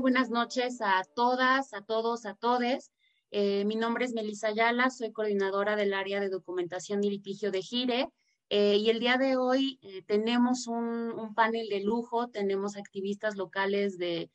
Buenas noches a todas, a todos, a todes. Eh, mi nombre es Melissa Ayala, soy coordinadora del área de documentación y litigio de GIRE. Eh, y el día de hoy eh, tenemos un, panel de lujo, tenemos activistas locales de,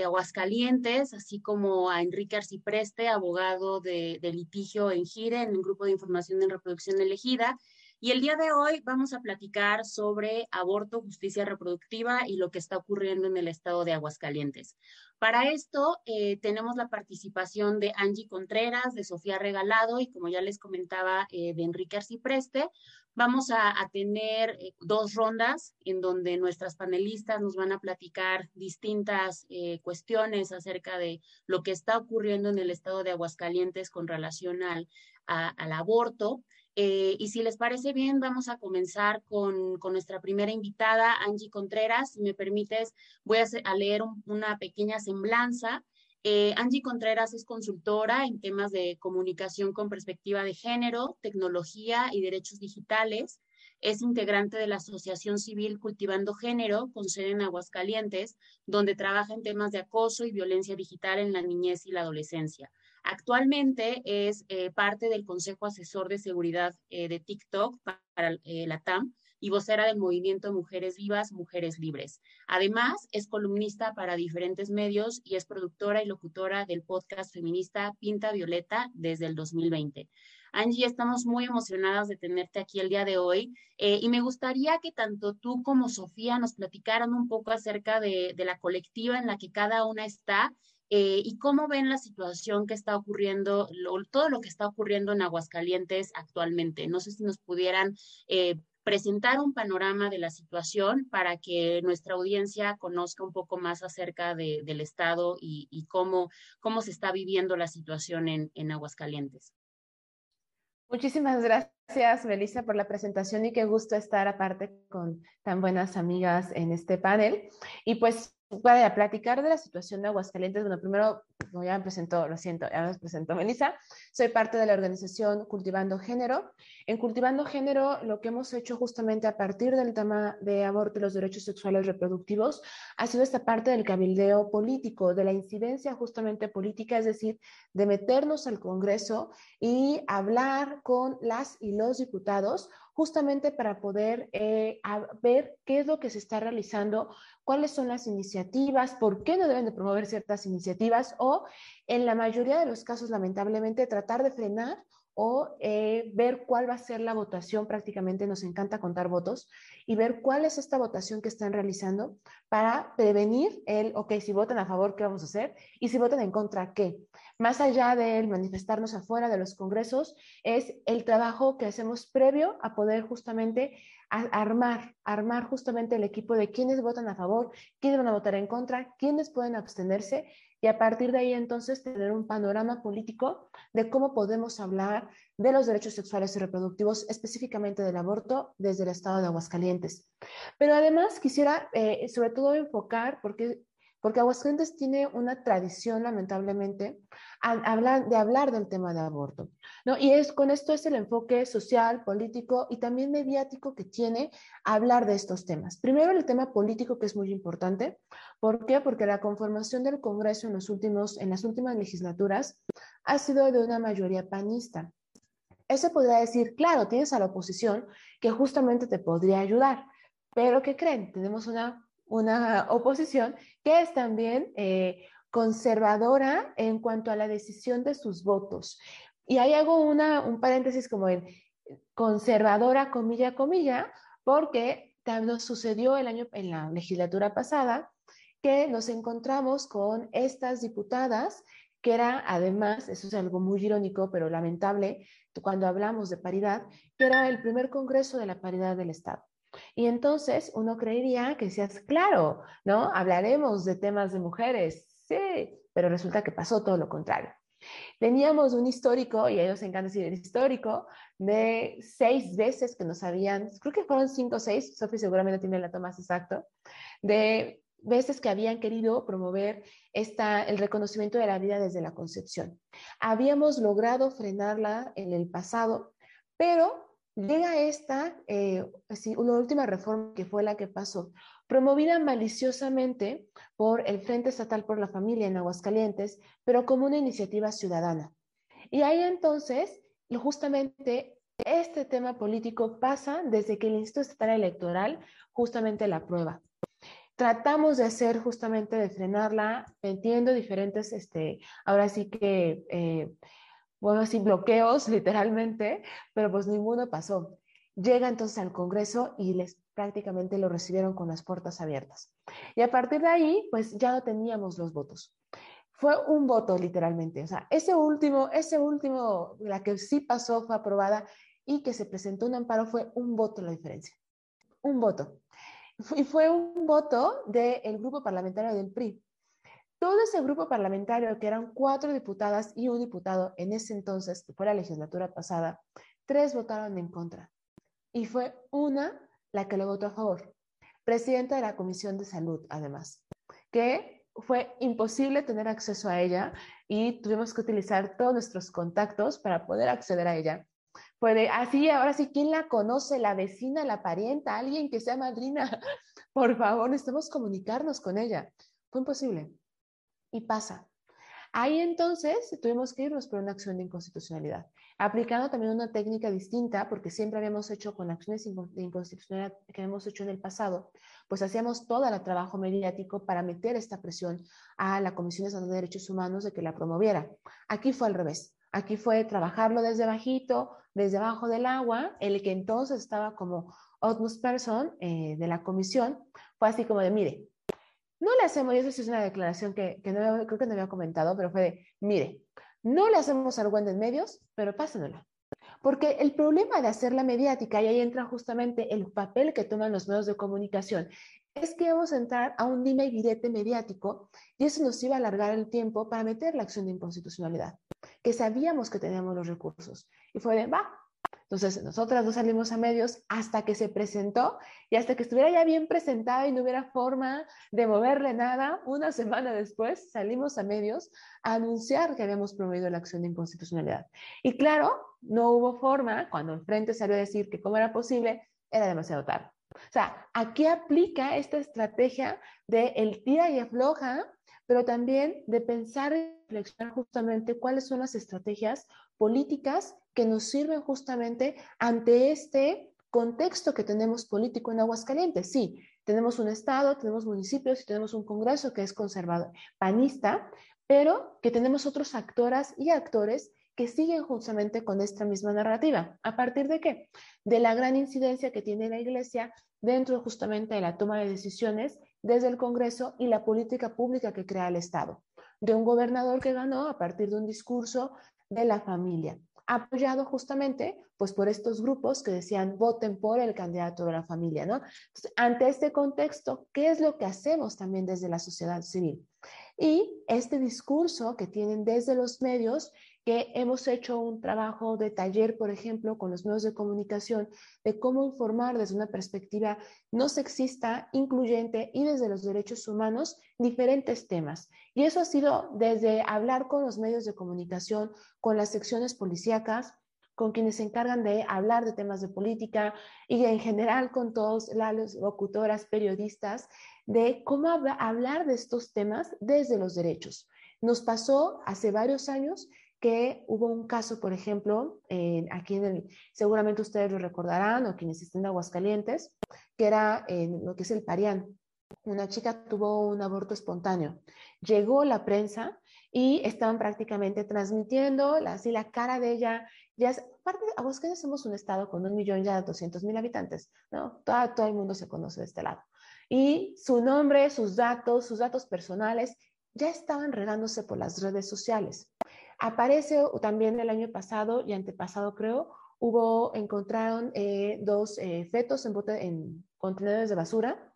Aguascalientes, así como a Enrique Arcipreste, abogado de, de litigio en GIRE, en el Grupo de Información en Reproducción Elegida, y el día de hoy vamos a platicar sobre aborto, justicia reproductiva y lo que está ocurriendo en el estado de Aguascalientes. Para esto eh, tenemos la participación de Angie Contreras, de Sofía Regalado y como ya les comentaba, eh, de Enrique Arcipreste. Vamos a, tener eh, dos rondas en donde nuestras panelistas nos van a platicar distintas cuestiones acerca de lo que está ocurriendo en el estado de Aguascalientes con relación al, al aborto. Eh, y si les parece bien, vamos a comenzar con, nuestra primera invitada, Angie Contreras. Si me permites, voy a, leer una pequeña semblanza. Eh, Angie Contreras es consultora en temas de comunicación con perspectiva de género, tecnología y derechos digitales. Es integrante de la Asociación Civil Cultivando Género, con sede en Aguascalientes, donde trabaja en temas de acoso y violencia digital en la niñez y la adolescencia. Actualmente es eh, parte del Consejo Asesor de Seguridad eh, de TikTok para eh, la TAM y vocera del movimiento Mujeres Vivas, Mujeres Libres. Además, es columnista para diferentes medios y es productora y locutora del podcast feminista Pinta Violeta desde el 2020. Angie, estamos muy emocionadas de tenerte aquí el día de hoy y me gustaría que tanto tú como Sofía nos platicaran un poco acerca de, de la colectiva en la que cada una está eh, y cómo ven la situación que está ocurriendo, todo lo que está ocurriendo en Aguascalientes actualmente. No sé si nos pudieran eh, presentar un panorama de la situación para que nuestra audiencia conozca un poco más acerca del Estado y, cómo, cómo se está viviendo la situación en Aguascalientes. Muchísimas gracias, Melissa, por la presentación y qué gusto estar aparte con tan buenas amigas en este panel. Y pues para platicar de la situación de Aguascalientes, bueno, primero, como ya me presentó, lo siento, ya me presentó Melissa, soy parte de la organización Cultivando Género. En Cultivando Género, lo que hemos hecho justamente a partir del tema de aborto y los derechos sexuales reproductivos ha sido esta parte del cabildeo político, de la incidencia justamente política, es decir, de meternos al Congreso y hablar con las y los diputados justamente para poder eh, ver qué es lo que se está realizando, cuáles son las iniciativas, por qué no deben de promover ciertas iniciativas o, en la mayoría de los casos, lamentablemente, tratar de frenar o eh, ver cuál va a ser la votación, prácticamente nos encanta contar votos, y ver cuál es esta votación que están realizando para prevenir el, ok, si votan a favor, ¿qué vamos a hacer? Y si votan en contra, ¿qué? Más allá de manifestarnos afuera de los congresos, es el trabajo que hacemos previo a poder justamente armar, armar justamente el equipo de quienes votan a favor, quiénes van a votar en contra, quiénes pueden abstenerse y a partir de ahí entonces tener un panorama político de cómo podemos hablar de los derechos sexuales y reproductivos, específicamente del aborto, desde el estado de Aguascalientes. Pero además quisiera eh, sobre todo enfocar, porque porque Aguascalientes tiene una tradición, lamentablemente, de hablar del tema de aborto. ¿no? Y es, con esto es el enfoque social, político y también mediático que tiene hablar de estos temas. Primero, el tema político, que es muy importante. ¿Por qué? Porque la conformación del Congreso en, los últimos, en las últimas legislaturas ha sido de una mayoría panista. Eso podría decir, claro, tienes a la oposición que justamente te podría ayudar, pero ¿qué creen? Tenemos una una oposición que es también eh, conservadora en cuanto a la decisión de sus votos. Y ahí hago una, un paréntesis como en conservadora, comilla, comilla, porque también nos sucedió el año, en la legislatura pasada que nos encontramos con estas diputadas que era además, eso es algo muy irónico, pero lamentable, cuando hablamos de paridad, que era el primer Congreso de la Paridad del Estado. Y entonces uno creería que seas claro, ¿no? Hablaremos de temas de mujeres, sí, pero resulta que pasó todo lo contrario. Teníamos un histórico, y a ellos encanta decir el histórico, de seis veces que nos habían, creo que fueron cinco o seis, Sofi seguramente tiene el dato más exacto, de veces que habían querido promover esta, el reconocimiento de la vida desde la concepción. Habíamos logrado frenarla en el pasado, pero llega esta, eh, una última reforma que fue la que pasó, promovida maliciosamente por el Frente Estatal por la Familia en Aguascalientes, pero como una iniciativa ciudadana. Y ahí entonces, justamente este tema político pasa desde que el Instituto Estatal Electoral justamente la prueba. Tratamos de hacer justamente de frenarla, metiendo diferentes, este, ahora sí que, eh, bueno, así bloqueos literalmente, pero pues ninguno pasó. Llega entonces al Congreso y les prácticamente lo recibieron con las puertas abiertas. Y a partir de ahí, pues ya no teníamos los votos. Fue un voto literalmente. O sea, ese último, ese último, la que sí pasó, fue aprobada y que se presentó un amparo fue un voto la diferencia. Un voto. Y fue un voto del grupo parlamentario del PRI. Todo ese grupo parlamentario, que eran cuatro diputadas y un diputado en ese entonces, que fue la legislatura pasada, tres votaron en contra. Y fue una la que lo votó a favor. Presidenta de la Comisión de Salud, además, que fue imposible tener acceso a ella y tuvimos que utilizar todos nuestros contactos para poder acceder a ella. Puede, así, ahora sí, ¿quién la conoce? ¿La vecina, la parienta, alguien que sea madrina? Por favor, necesitamos comunicarnos con ella. Fue imposible. Y pasa. Ahí entonces tuvimos que irnos por una acción de inconstitucionalidad, aplicando también una técnica distinta, porque siempre habíamos hecho con acciones de inconstitucionalidad que hemos hecho en el pasado, pues hacíamos todo el trabajo mediático para meter esta presión a la Comisión de Derechos Humanos de que la promoviera. Aquí fue al revés. Aquí fue trabajarlo desde bajito, desde abajo del agua, el que entonces estaba como Otmus Person eh, de la comisión, fue así como de, mire, no le hacemos, y eso es una declaración que, no, creo que no había comentado, pero fue de, mire, no le hacemos al de medios, pero pásenla. Porque el problema de hacerla mediática, y ahí entra justamente el papel que toman los medios de comunicación, es que vamos a entrar a un dime y direte mediático y eso nos iba a alargar el tiempo para meter la acción de inconstitucionalidad, que sabíamos que teníamos los recursos. Y fue de, va, entonces, nosotras no salimos a medios hasta que se presentó y hasta que estuviera ya bien presentada y no hubiera forma de moverle nada, una semana después salimos a medios a anunciar que habíamos promovido la acción de inconstitucionalidad. Y claro, no hubo forma, cuando el frente salió a decir que cómo era posible, era demasiado tarde. O sea, aquí aplica esta estrategia de el tira y afloja, pero también de pensar y reflexionar justamente cuáles son las estrategias políticas que nos sirven justamente ante este contexto que tenemos político en Aguascalientes. Sí, tenemos un Estado, tenemos municipios y tenemos un Congreso que es conservador, panista, pero que tenemos otros actoras y actores que siguen justamente con esta misma narrativa. ¿A partir de qué? De la gran incidencia que tiene la Iglesia dentro justamente de la toma de decisiones desde el Congreso y la política pública que crea el Estado. De un gobernador que ganó a partir de un discurso de la familia, apoyado justamente pues por estos grupos que decían voten por el candidato de la familia, ¿no? ante este contexto, ¿qué es lo que hacemos también desde la sociedad civil? Y este discurso que tienen desde los medios que hemos hecho un trabajo de taller, por ejemplo, con los medios de comunicación, de cómo informar desde una perspectiva no sexista, incluyente y desde los derechos humanos diferentes temas. Y eso ha sido desde hablar con los medios de comunicación, con las secciones policíacas, con quienes se encargan de hablar de temas de política y en general con todos las locutoras, periodistas, de cómo hablar de estos temas desde los derechos. Nos pasó hace varios años que hubo un caso, por ejemplo, aquí en el, seguramente ustedes lo recordarán o quienes estén en Aguascalientes, que era en lo que es el Parián. Una chica tuvo un aborto espontáneo. Llegó la prensa y estaban prácticamente transmitiendo así la cara de ella. Ya es, aparte, Aguascalientes somos un estado con un millón ya de 200 mil habitantes, ¿no? Todo, todo el mundo se conoce de este lado. Y su nombre, sus datos, sus datos personales ya estaban regándose por las redes sociales. Aparece también el año pasado y antepasado, creo, hubo, encontraron eh, dos eh, fetos en, en contenedores de basura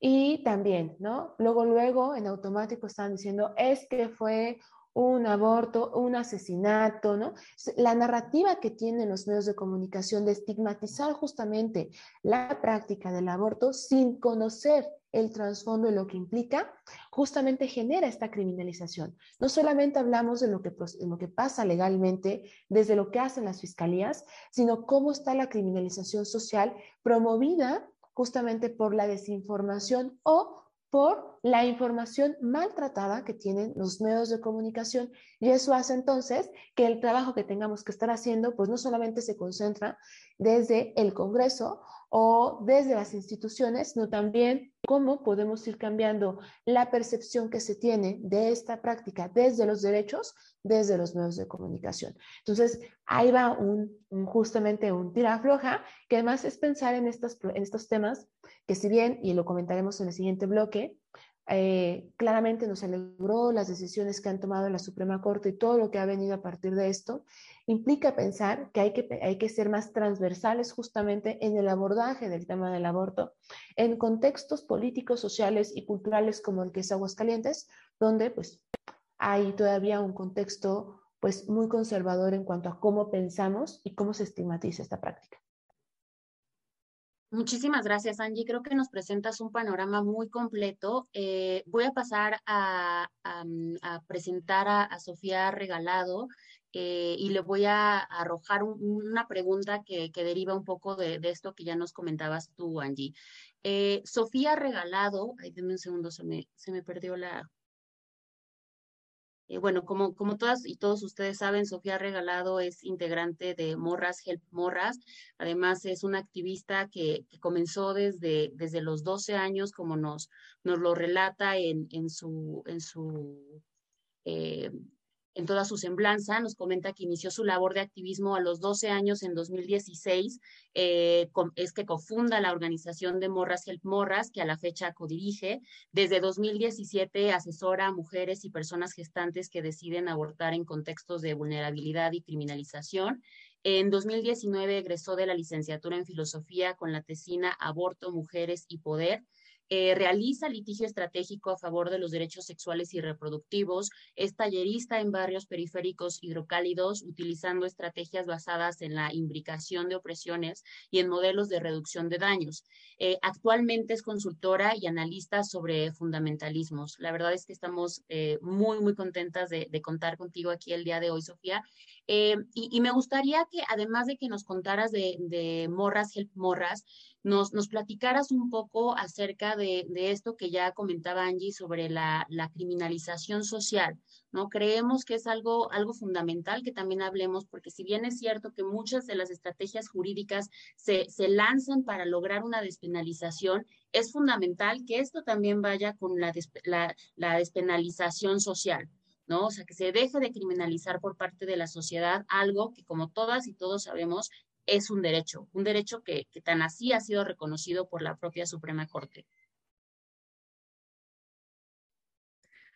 y también, ¿no? Luego, luego, en automático estaban diciendo, es que fue un aborto, un asesinato, ¿no? La narrativa que tienen los medios de comunicación de estigmatizar justamente la práctica del aborto sin conocer el trasfondo y lo que implica, justamente genera esta criminalización. No solamente hablamos de lo que, que pasa legalmente, desde lo que hacen las fiscalías, sino cómo está la criminalización social promovida justamente por la desinformación o por la información maltratada que tienen los medios de comunicación. Y eso hace entonces que el trabajo que tengamos que estar haciendo pues no solamente se concentra desde el Congreso o desde las instituciones, sino también cómo podemos ir cambiando la percepción que se tiene de esta práctica desde los derechos, desde los medios de comunicación. Entonces, ahí va un, justamente un tira floja, que además es pensar en, en estos temas que si bien, y lo comentaremos en el siguiente bloque, eh, claramente nos alegró las decisiones que han tomado la Suprema Corte y todo lo que ha venido a partir de esto, implica pensar que hay que, hay que ser más transversales justamente en el abordaje del tema del aborto, en contextos políticos, sociales y culturales como el que es Aguascalientes, donde pues hay todavía un contexto pues muy conservador en cuanto a cómo pensamos y cómo se estigmatiza esta práctica. Muchísimas gracias, Angie. Creo que nos presentas un panorama muy completo. Eh, voy a pasar a, presentar a, Sofía Regalado eh, y le voy a, arrojar una pregunta que, deriva un poco de, esto que ya nos comentabas tú, Angie. Eh, Sofía Regalado, ay, denme un segundo, se me, se me perdió la, eh, bueno, como, como todas y todos ustedes saben, Sofía Regalado es integrante de Morras Help Morras. Además, es una activista que, comenzó desde, desde los 12 años, como nos, nos lo relata en, en su, en su eh, en toda su semblanza, nos comenta que inició su labor de activismo a los 12 años en 2016, eh, es que cofunda la organización de Morras Help Morras, que a la fecha codirige. Desde 2017 asesora a mujeres y personas gestantes que deciden abortar en contextos de vulnerabilidad y criminalización. En 2019 egresó de la licenciatura en filosofía con la tesina Aborto, Mujeres y Poder eh, realiza litigio estratégico a favor de los derechos sexuales y reproductivos, es tallerista en barrios periféricos hidrocálidos, utilizando estrategias basadas en la imbricación de opresiones y en modelos de reducción de daños. Eh, actualmente es consultora y analista sobre fundamentalismos. La verdad es que estamos eh, muy, muy contentas de, contar contigo aquí el día de hoy, Sofía. Y, me gustaría que, además de que nos contaras de, Morras Help Morras, nos, nos platicaras un poco acerca de, esto que ya comentaba Angie sobre la, criminalización social, ¿no? Creemos que es algo, algo fundamental que también hablemos, porque si bien es cierto que muchas de las estrategias jurídicas se, lanzan para lograr una despenalización, es fundamental que esto también vaya con la, la despenalización social. ¿No? O sea, que se deje de criminalizar por parte de la sociedad algo que, como todas y todos sabemos, es un derecho, un derecho que, tan así ha sido reconocido por la propia Suprema Corte.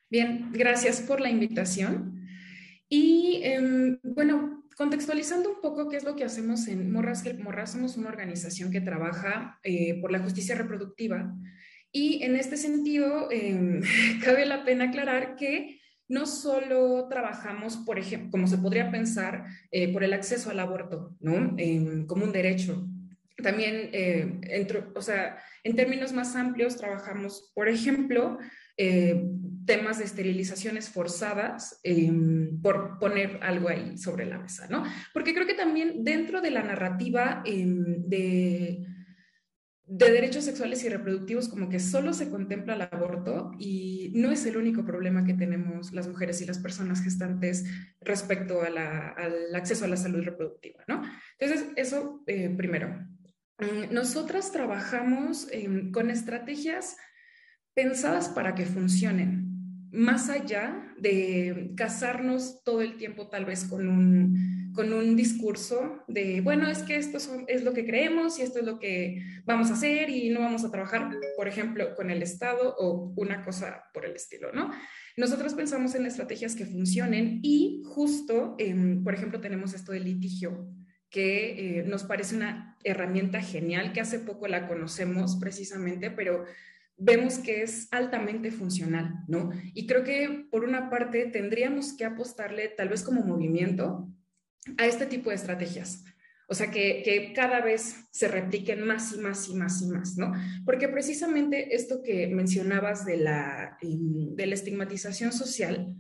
Bien, gracias por la invitación. Y em, bueno, contextualizando un poco qué es lo que hacemos en Morras Help Morras, somos una organización que trabaja eh, por la justicia reproductiva. Y en este sentido, em, cabe la pena aclarar que no solo trabajamos, por ejemplo, como se podría pensar, eh, por el acceso al aborto, ¿no? como un derecho. También, eh, o sea, en términos más amplios, trabajamos, por ejemplo, eh, temas de esterilizaciones forzadas, em, por poner algo ahí sobre la mesa, ¿no? Porque creo que también dentro de la narrativa em, de de derechos sexuales y reproductivos como que solo se contempla el aborto y no es el único problema que tenemos las mujeres y las personas gestantes respecto al acceso a la salud reproductiva, ¿no? Entonces, eso eh, primero. Mm, nosotras trabajamos em, con estrategias pensadas para que funcionen, más allá de casarnos todo el tiempo tal vez con un con un discurso de, bueno, es que esto es lo que creemos y esto es lo que vamos a hacer y no vamos a trabajar, por ejemplo, con el Estado o una cosa por el estilo, ¿no? Nosotros pensamos en estrategias que funcionen y justo, por ejemplo, tenemos esto del litigio, que eh, nos parece una herramienta genial, que hace poco la conocemos precisamente, pero vemos que es altamente funcional, ¿no? Y creo que por una parte tendríamos que apostarle, tal vez como movimiento, a este tipo de estrategias. O sea, que, cada vez se repliquen más y más y más y más, ¿no? Porque precisamente esto que mencionabas de la, em, de la estigmatización social,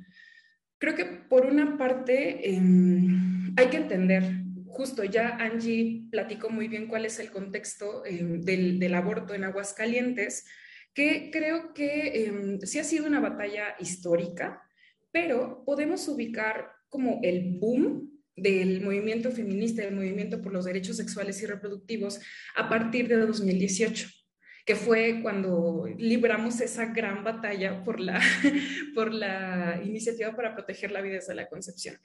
creo que por una parte em, hay que entender, justo ya Angie platicó muy bien cuál es el contexto em, del, del, aborto en Aguascalientes, que creo que sí ha sido una batalla histórica, pero podemos ubicar como el boom del movimiento feminista, del movimiento por los derechos sexuales y reproductivos a partir de 2018 que fue cuando libramos esa gran batalla por la, por la iniciativa para proteger la vida desde la concepción.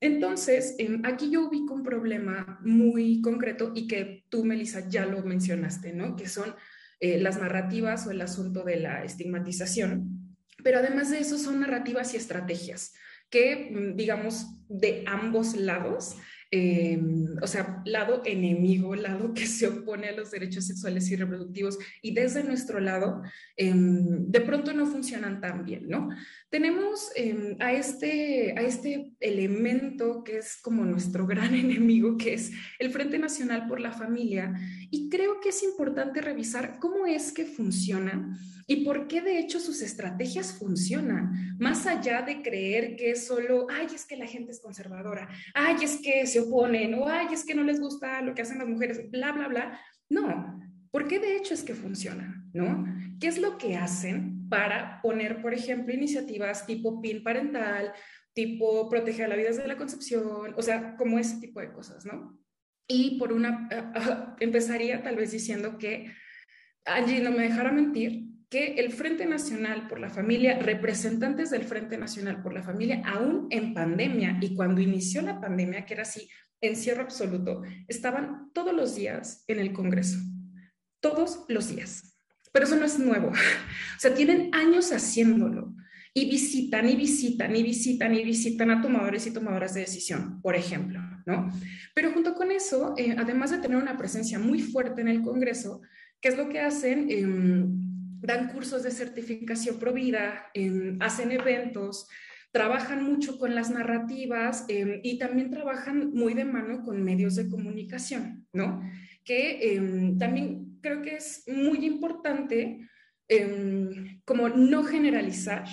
Entonces, em, aquí yo ubico un problema muy concreto y que tú, Melissa, ya lo mencionaste, ¿no? Que son eh, las narrativas o el asunto de la estigmatización. Pero además de eso, son narrativas y estrategias que, mm, digamos, de ambos lados, eh, o sea, lado enemigo, lado que se opone a los derechos sexuales y reproductivos, y desde nuestro lado, em, de pronto no funcionan tan bien, ¿no? Tenemos em, a, este, a este elemento que es como nuestro gran enemigo, que es el Frente Nacional por la Familia, y creo que es importante revisar cómo es que funciona y por qué de hecho sus estrategias funcionan, más allá de creer que solo, ay, es que la gente es conservadora, ay, es que se oponen, o ay, es que no les gusta lo que hacen las mujeres, bla, bla, bla. No, ¿por qué de hecho es que funcionan? ¿No? ¿Qué es lo que hacen para poner, por ejemplo, iniciativas tipo PIN parental, tipo proteger la vida desde la concepción, o sea, como ese tipo de cosas, ¿no? Y por una, empezaría tal vez diciendo que allí no me dejara mentir, que el Frente Nacional por la Familia, representantes del Frente Nacional por la Familia, aún en pandemia y cuando inició la pandemia, que era así, encierro absoluto, estaban todos los días en el Congreso, todos los días. Pero eso no es nuevo, o sea, tienen años haciéndolo y visitan y visitan y visitan y visitan a tomadores y tomadoras de decisión, por ejemplo, ¿no? Pero junto con eso, eh, además de tener una presencia muy fuerte en el Congreso, ¿qué es lo que hacen? Em, dan cursos de certificación provida, hacen eventos, trabajan mucho con las narrativas em, y también trabajan muy de mano con medios de comunicación, ¿no? Que em, también creo que es muy importante em, como no generalizar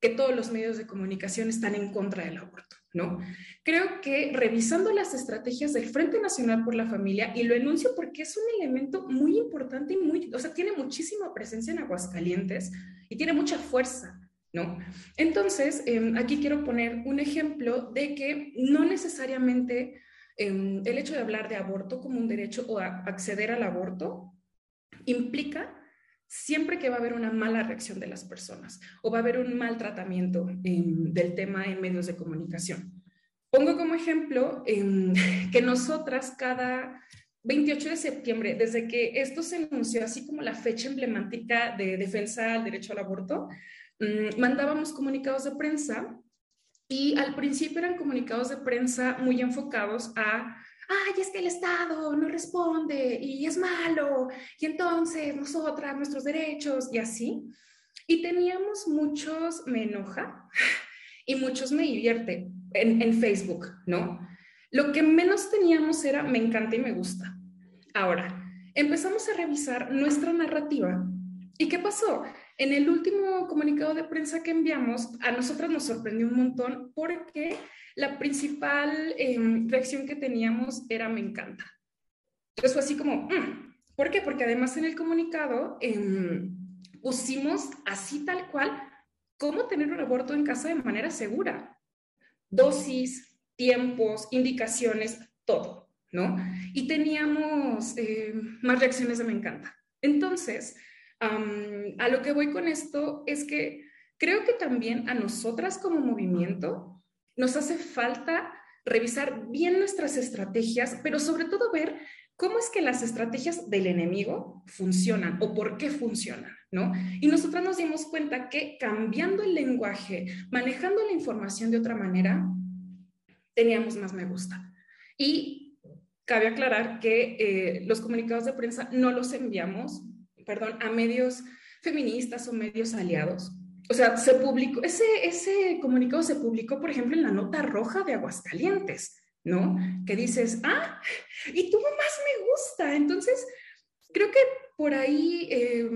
que todos los medios de comunicación están en contra del aborto. ¿no? Creo que revisando las estrategias del Frente Nacional por la Familia, y lo enuncio porque es un elemento muy importante y muy, o sea, tiene muchísima presencia en Aguascalientes y tiene mucha fuerza, ¿no? Entonces, em, aquí quiero poner un ejemplo de que no necesariamente em, el hecho de hablar de aborto como un derecho o acceder al aborto implica siempre que va a haber una mala reacción de las personas o va a haber un mal tratamiento del tema en medios de comunicación. Pongo como ejemplo que nosotras cada 28 de septiembre, desde que esto se anunció así como la fecha emblemática de defensa al derecho al aborto, mm, mandábamos comunicados de prensa y al principio eran comunicados de prensa muy enfocados a ay, es que el Estado no responde y es malo, y entonces nosotras, nuestros derechos, y así. Y teníamos muchos, me enoja, y muchos me divierte en, en Facebook, ¿no? Lo que menos teníamos era me encanta y me gusta. Ahora, empezamos a revisar nuestra narrativa. ¿Y qué pasó? En el último comunicado de prensa que enviamos, a nosotras nos sorprendió un montón porque la principal em, reacción que teníamos era me encanta. Entonces fue así como, mm". ¿por qué? Porque además en el comunicado em, pusimos así tal cual cómo tener un aborto en casa de manera segura. Dosis, tiempos, indicaciones, todo, ¿no? Y teníamos em, más reacciones de me encanta. Entonces, a lo que voy con esto es que creo que también a nosotras como movimiento nos hace falta revisar bien nuestras estrategias, pero sobre todo ver cómo es que las estrategias del enemigo funcionan o por qué funcionan, ¿no? Y nosotros nos dimos cuenta que cambiando el lenguaje, manejando la información de otra manera, teníamos más me gusta. Y cabe aclarar que eh, los comunicados de prensa no los enviamos, perdón, a medios feministas o medios aliados. O sea, se publicó, ese, ese comunicado se publicó, por ejemplo, en la nota roja de Aguascalientes, ¿no? Que dices, ah, y tú más me gusta. Entonces, creo que por ahí, eh,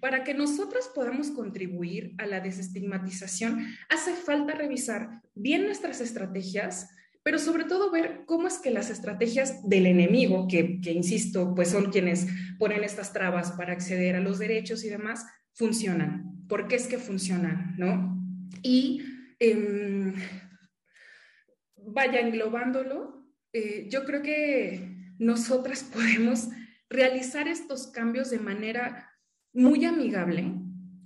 para que nosotras podamos contribuir a la desestigmatización, hace falta revisar bien nuestras estrategias, pero sobre todo ver cómo es que las estrategias del enemigo, que, insisto, pues son quienes ponen estas trabas para acceder a los derechos y demás, funcionan. ¿Por qué es que funcionan? ¿No? Y em, vaya englobándolo, eh, yo creo que nosotras podemos realizar estos cambios de manera muy amigable,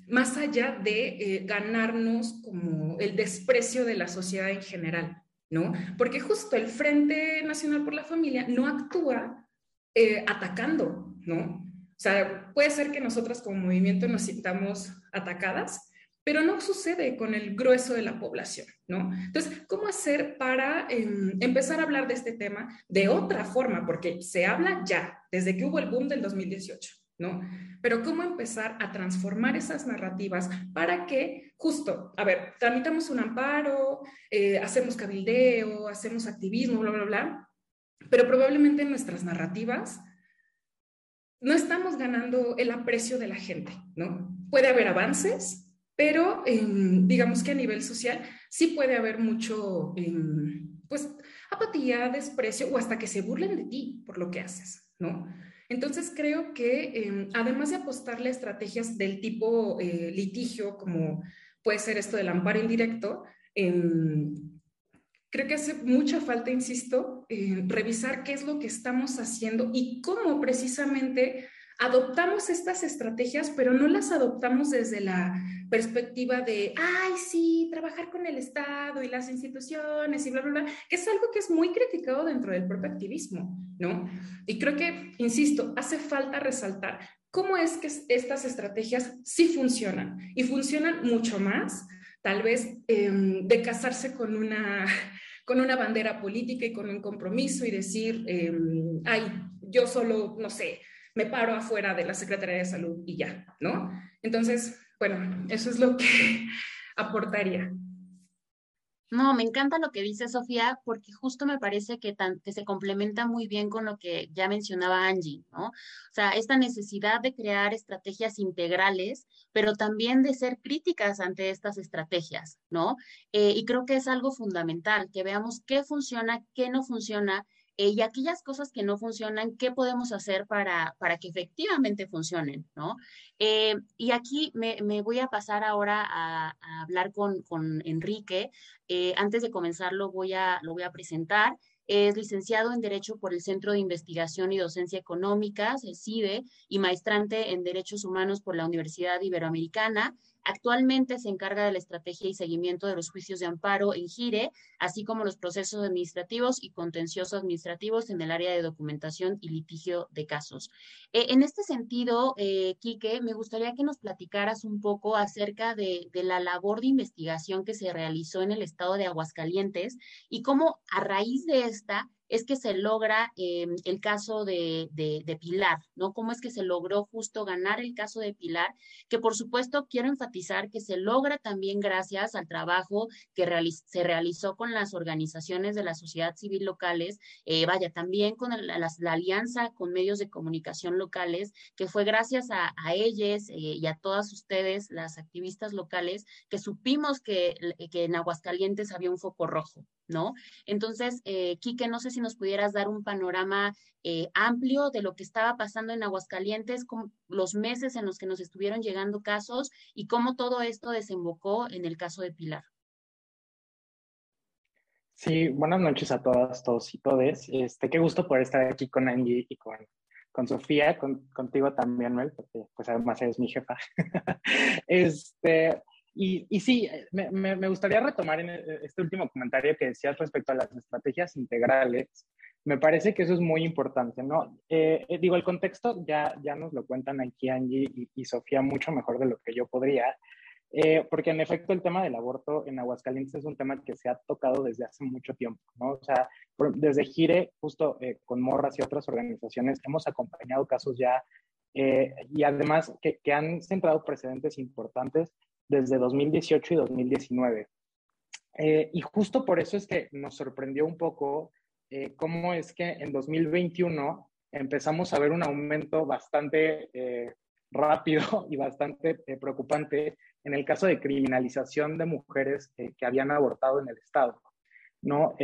más allá de eh, ganarnos como el desprecio de la sociedad en general, ¿no? Porque justo el Frente Nacional por la Familia no actúa eh, atacando, ¿no? O sea, puede ser que nosotras como movimiento nos sintamos atacadas, pero no sucede con el grueso de la población, ¿no? Entonces, ¿cómo hacer para em, empezar a hablar de este tema de otra forma? Porque se habla ya, desde que hubo el boom del 2018, ¿no? Pero ¿cómo empezar a transformar esas narrativas para que, justo, a ver, tramitamos un amparo, eh, hacemos cabildeo, hacemos activismo, bla, bla, bla, pero probablemente en nuestras narrativas no estamos ganando el aprecio de la gente, ¿no? Puede haber avances, pero em, digamos que a nivel social sí puede haber mucho, em, pues, apatía, desprecio o hasta que se burlen de ti por lo que haces, ¿no? Entonces creo que em, además de apostarle a estrategias del tipo eh, litigio, como puede ser esto del amparo indirecto, creo que hace mucha falta, insisto, revisar qué es lo que estamos haciendo y cómo precisamente adoptamos estas estrategias, pero no las adoptamos desde la perspectiva de, ay, sí, trabajar con el Estado y las instituciones y bla, bla, bla, que es algo que es muy criticado dentro del propio activismo, ¿no? Y creo que, insisto, hace falta resaltar cómo es que estas estrategias sí funcionan y funcionan mucho más, tal vez, em, de casarse con una con una bandera política y con un compromiso y decir, em, ay, yo solo, no sé, me paro afuera de la Secretaría de Salud y ya, ¿no? Entonces, bueno, eso es lo que aportaría. No, me encanta lo que dice Sofía, porque justo me parece que, que se complementa muy bien con lo que ya mencionaba Angie, ¿no? O sea, esta necesidad de crear estrategias integrales, pero también de ser críticas ante estas estrategias, ¿no? Eh, y creo que es algo fundamental, que veamos qué funciona, qué no funciona eh, y aquellas cosas que no funcionan, ¿qué podemos hacer para, para que efectivamente funcionen? ¿no? Eh, y aquí me, voy a pasar ahora a, hablar con, con Enrique. Eh, antes de comenzar, lo voy, a, lo voy a presentar. Es licenciado en Derecho por el Centro de Investigación y Docencia Económicas, el CIDE, y maestrante en Derechos Humanos por la Universidad Iberoamericana. Actualmente se encarga de la estrategia y seguimiento de los juicios de amparo en GIRE, así como los procesos administrativos y contenciosos administrativos en el área de documentación y litigio de casos. Eh, en este sentido, eh, Quique, me gustaría que nos platicaras un poco acerca de, de la labor de investigación que se realizó en el estado de Aguascalientes y cómo a raíz de esta es que se logra em, el caso de, Pilar, ¿no? ¿Cómo es que se logró justo ganar el caso de Pilar? Que por supuesto quiero enfatizar que se logra también gracias al trabajo que se realizó con las organizaciones de la sociedad civil locales, eh, vaya, también con la, alianza con medios de comunicación locales, que fue gracias a, a ellos eh, y a todas ustedes, las activistas locales, que supimos que, que en Aguascalientes había un foco rojo, ¿no? Entonces, eh, Quique, no sé si nos pudieras dar un panorama eh, amplio de lo que estaba pasando en Aguascalientes, con los meses en los que nos estuvieron llegando casos y cómo todo esto desembocó en el caso de Pilar. Sí, buenas noches a todas, todos y todes. Este, qué gusto poder estar aquí con Angie y con, con Sofía, contigo también, Mel, porque pues además eres mi jefa. este, y, y sí, eh, me, me, gustaría retomar en eh, este último comentario que decías respecto a las estrategias integrales. Me parece que eso es muy importante, ¿no? Eh, digo, el contexto ya, ya nos lo cuentan aquí Angie y, y Sofía mucho mejor de lo que yo podría, porque en efecto el tema del aborto en Aguascalientes es un tema que se ha tocado desde hace mucho tiempo, ¿no? O sea, desde Gire, justo con Morras y otras organizaciones, hemos acompañado casos ya y además que, que han centrado precedentes importantes desde 2018 y 2019. Eh, y justo por eso es que nos sorprendió un poco eh, cómo es que en 2021 empezamos a ver un aumento bastante eh, rápido y bastante preocupante en el caso de criminalización de mujeres que habían abortado en el Estado. ¿no?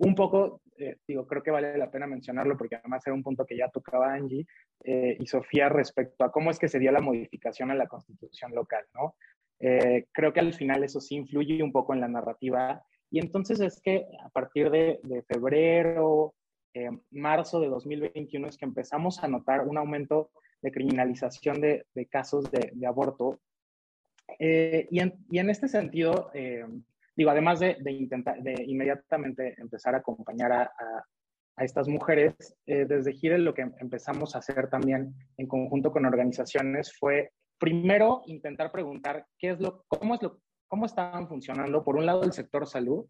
un poco, digo, creo que vale la pena mencionarlo porque además era un punto que ya tocaba Angie y Sofía respecto a cómo es que se dio la modificación a la constitución local, ¿no? Eh, creo que al final eso sí influye un poco en la narrativa. Y entonces es que a partir de, febrero, eh, marzo de 2021 es que empezamos a notar un aumento de criminalización de, casos de, aborto. Eh, y, en, este sentido, digo, además de, intentar, de inmediatamente empezar a acompañar a, a estas mujeres, desde Gire lo que empezamos a hacer también en conjunto con organizaciones fue primero intentar preguntar qué es lo, cómo es lo, cómo estaban funcionando, por un lado el sector salud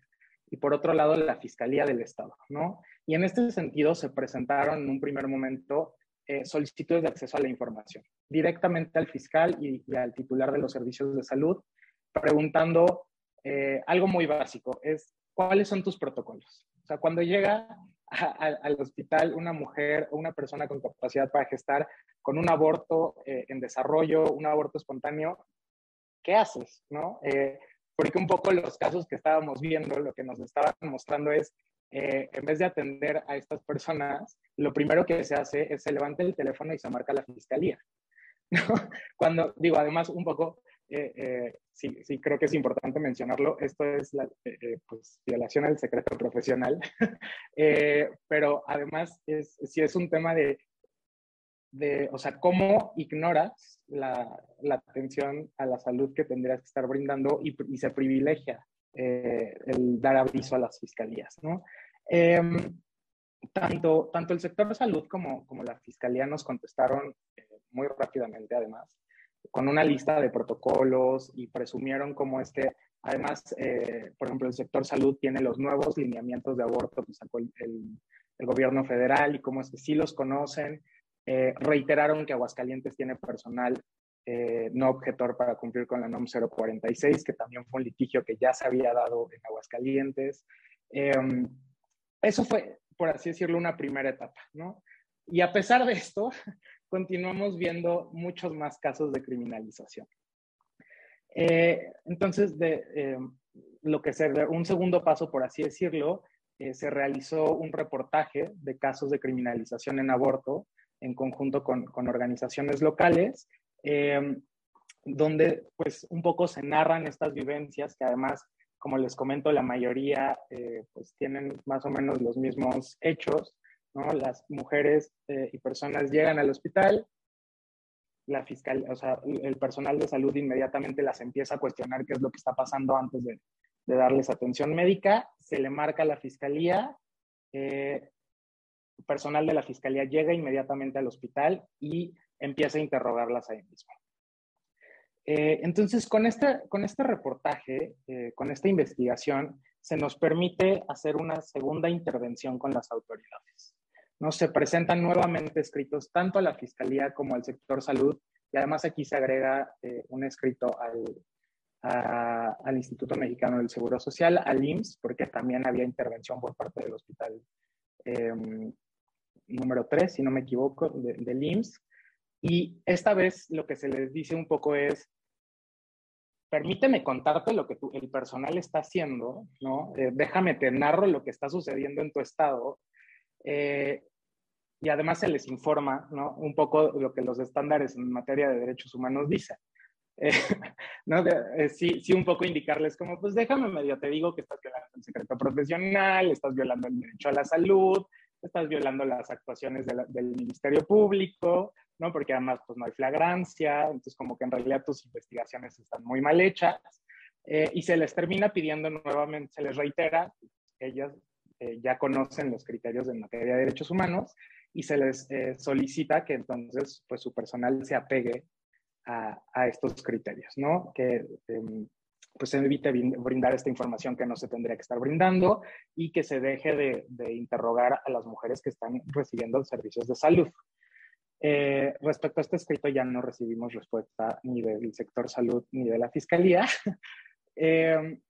y por otro lado la Fiscalía del Estado, ¿no? Y en este sentido se presentaron en un primer momento eh, solicitudes de acceso a la información directamente al fiscal y, al titular de los servicios de salud, preguntando eh, algo muy básico, es cuáles son tus protocolos. O sea, cuando llega al hospital una mujer o una persona con capacidad para gestar con un aborto eh, en desarrollo, un aborto espontáneo, ¿qué haces? ¿no? Eh, porque un poco los casos que estábamos viendo, lo que nos estaban mostrando es, eh, en vez de atender a estas personas, lo primero que se hace es se levanta el teléfono y se marca la fiscalía. Cuando, digo, además, un poco eh, eh, sí, sí, creo que es importante mencionarlo. Esto es la eh, pues, violación al secreto profesional, pero además es, sí es un tema de, de, o sea, cómo ignoras la, atención a la salud que tendrías que estar brindando y, y se privilegia el dar aviso a las fiscalías, ¿no? Em, tanto, tanto el sector de salud como, como la fiscalía nos contestaron muy rápidamente, además, con una lista de protocolos y presumieron cómo es que, además, eh, por ejemplo, el sector salud tiene los nuevos lineamientos de aborto que sacó el, gobierno federal y cómo es que sí los conocen. Eh, reiteraron que Aguascalientes tiene personal eh, no objetor para cumplir con la NOM 046, que también fue un litigio que ya se había dado en Aguascalientes. Em, eso fue, por así decirlo, una primera etapa, ¿no? Y a pesar de esto, continuamos viendo muchos más casos de criminalización. Eh, entonces, de, eh, lo que se, un segundo paso, por así decirlo, eh, se realizó un reportaje de casos de criminalización en aborto en conjunto con, con organizaciones locales, donde pues un poco se narran estas vivencias que además, como les comento, la mayoría pues tienen más o menos los mismos hechos, las mujeres eh, y personas llegan al hospital, la fiscal, o sea, el personal de salud inmediatamente las empieza a cuestionar qué es lo que está pasando antes de, darles atención médica, se le marca a la fiscalía, eh, el personal de la fiscalía llega inmediatamente al hospital y empieza a interrogarlas ahí mismo. Eh, entonces, con este, con este reportaje, con esta investigación, se nos permite hacer una segunda intervención con las autoridades. ¿No? Se presentan nuevamente escritos tanto a la Fiscalía como al sector salud y además aquí se agrega eh, un escrito al, al Instituto Mexicano del Seguro Social, al IMSS, porque también había intervención por parte del hospital em, número 3, si no me equivoco, del IMSS. Y esta vez lo que se les dice un poco es, permíteme contarte lo que el personal está haciendo, ¿no? Eh, déjame te narro lo que está sucediendo en tu estado eh, y además se les informa ¿no? un poco lo que los estándares en materia de derechos humanos dicen. Eh, ¿no? Eh, sí, sí, un poco indicarles como, pues déjame medio, te digo que estás violando el secreto profesional, estás violando el derecho a la salud, estás violando las actuaciones del Ministerio Público, ¿no? Porque además, pues no hay flagrancia, entonces como que en realidad tus investigaciones están muy mal hechas, y se les termina pidiendo nuevamente, se les reitera, ellas eh, ya conocen los criterios en materia de derechos humanos y se les eh, solicita que entonces pues su personal se apegue a, a estos criterios, ¿no? Que em, pues se evite brindar esta información que no se tendría que estar brindando y que se deje de, de interrogar a las mujeres que están recibiendo servicios de salud. Eh, respecto a este escrito ya no recibimos respuesta ni del sector salud ni de la fiscalía. Eh,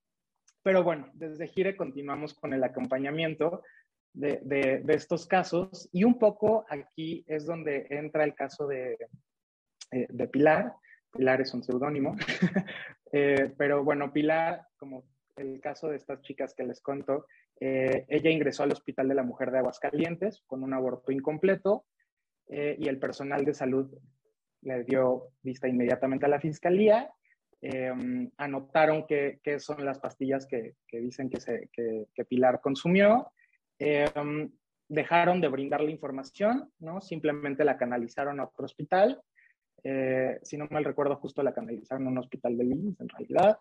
pero bueno, desde Gire continuamos con el acompañamiento de, estos casos y un poco aquí es donde entra el caso de, eh, Pilar. Pilar es un seudónimo, pero bueno, Pilar, como el caso de estas chicas que les conto, ella ingresó al Hospital de la Mujer de Aguascalientes con un aborto incompleto, eh, y el personal de salud le dio vista inmediatamente a la fiscalía. Eh, anotaron qué son las pastillas que, que dicen que, se, que, que, Pilar consumió. Eh, dejaron de brindar la información, ¿no? Simplemente la canalizaron a otro hospital. si no mal recuerdo, justo la canalizaron a un hospital de Lins, en realidad.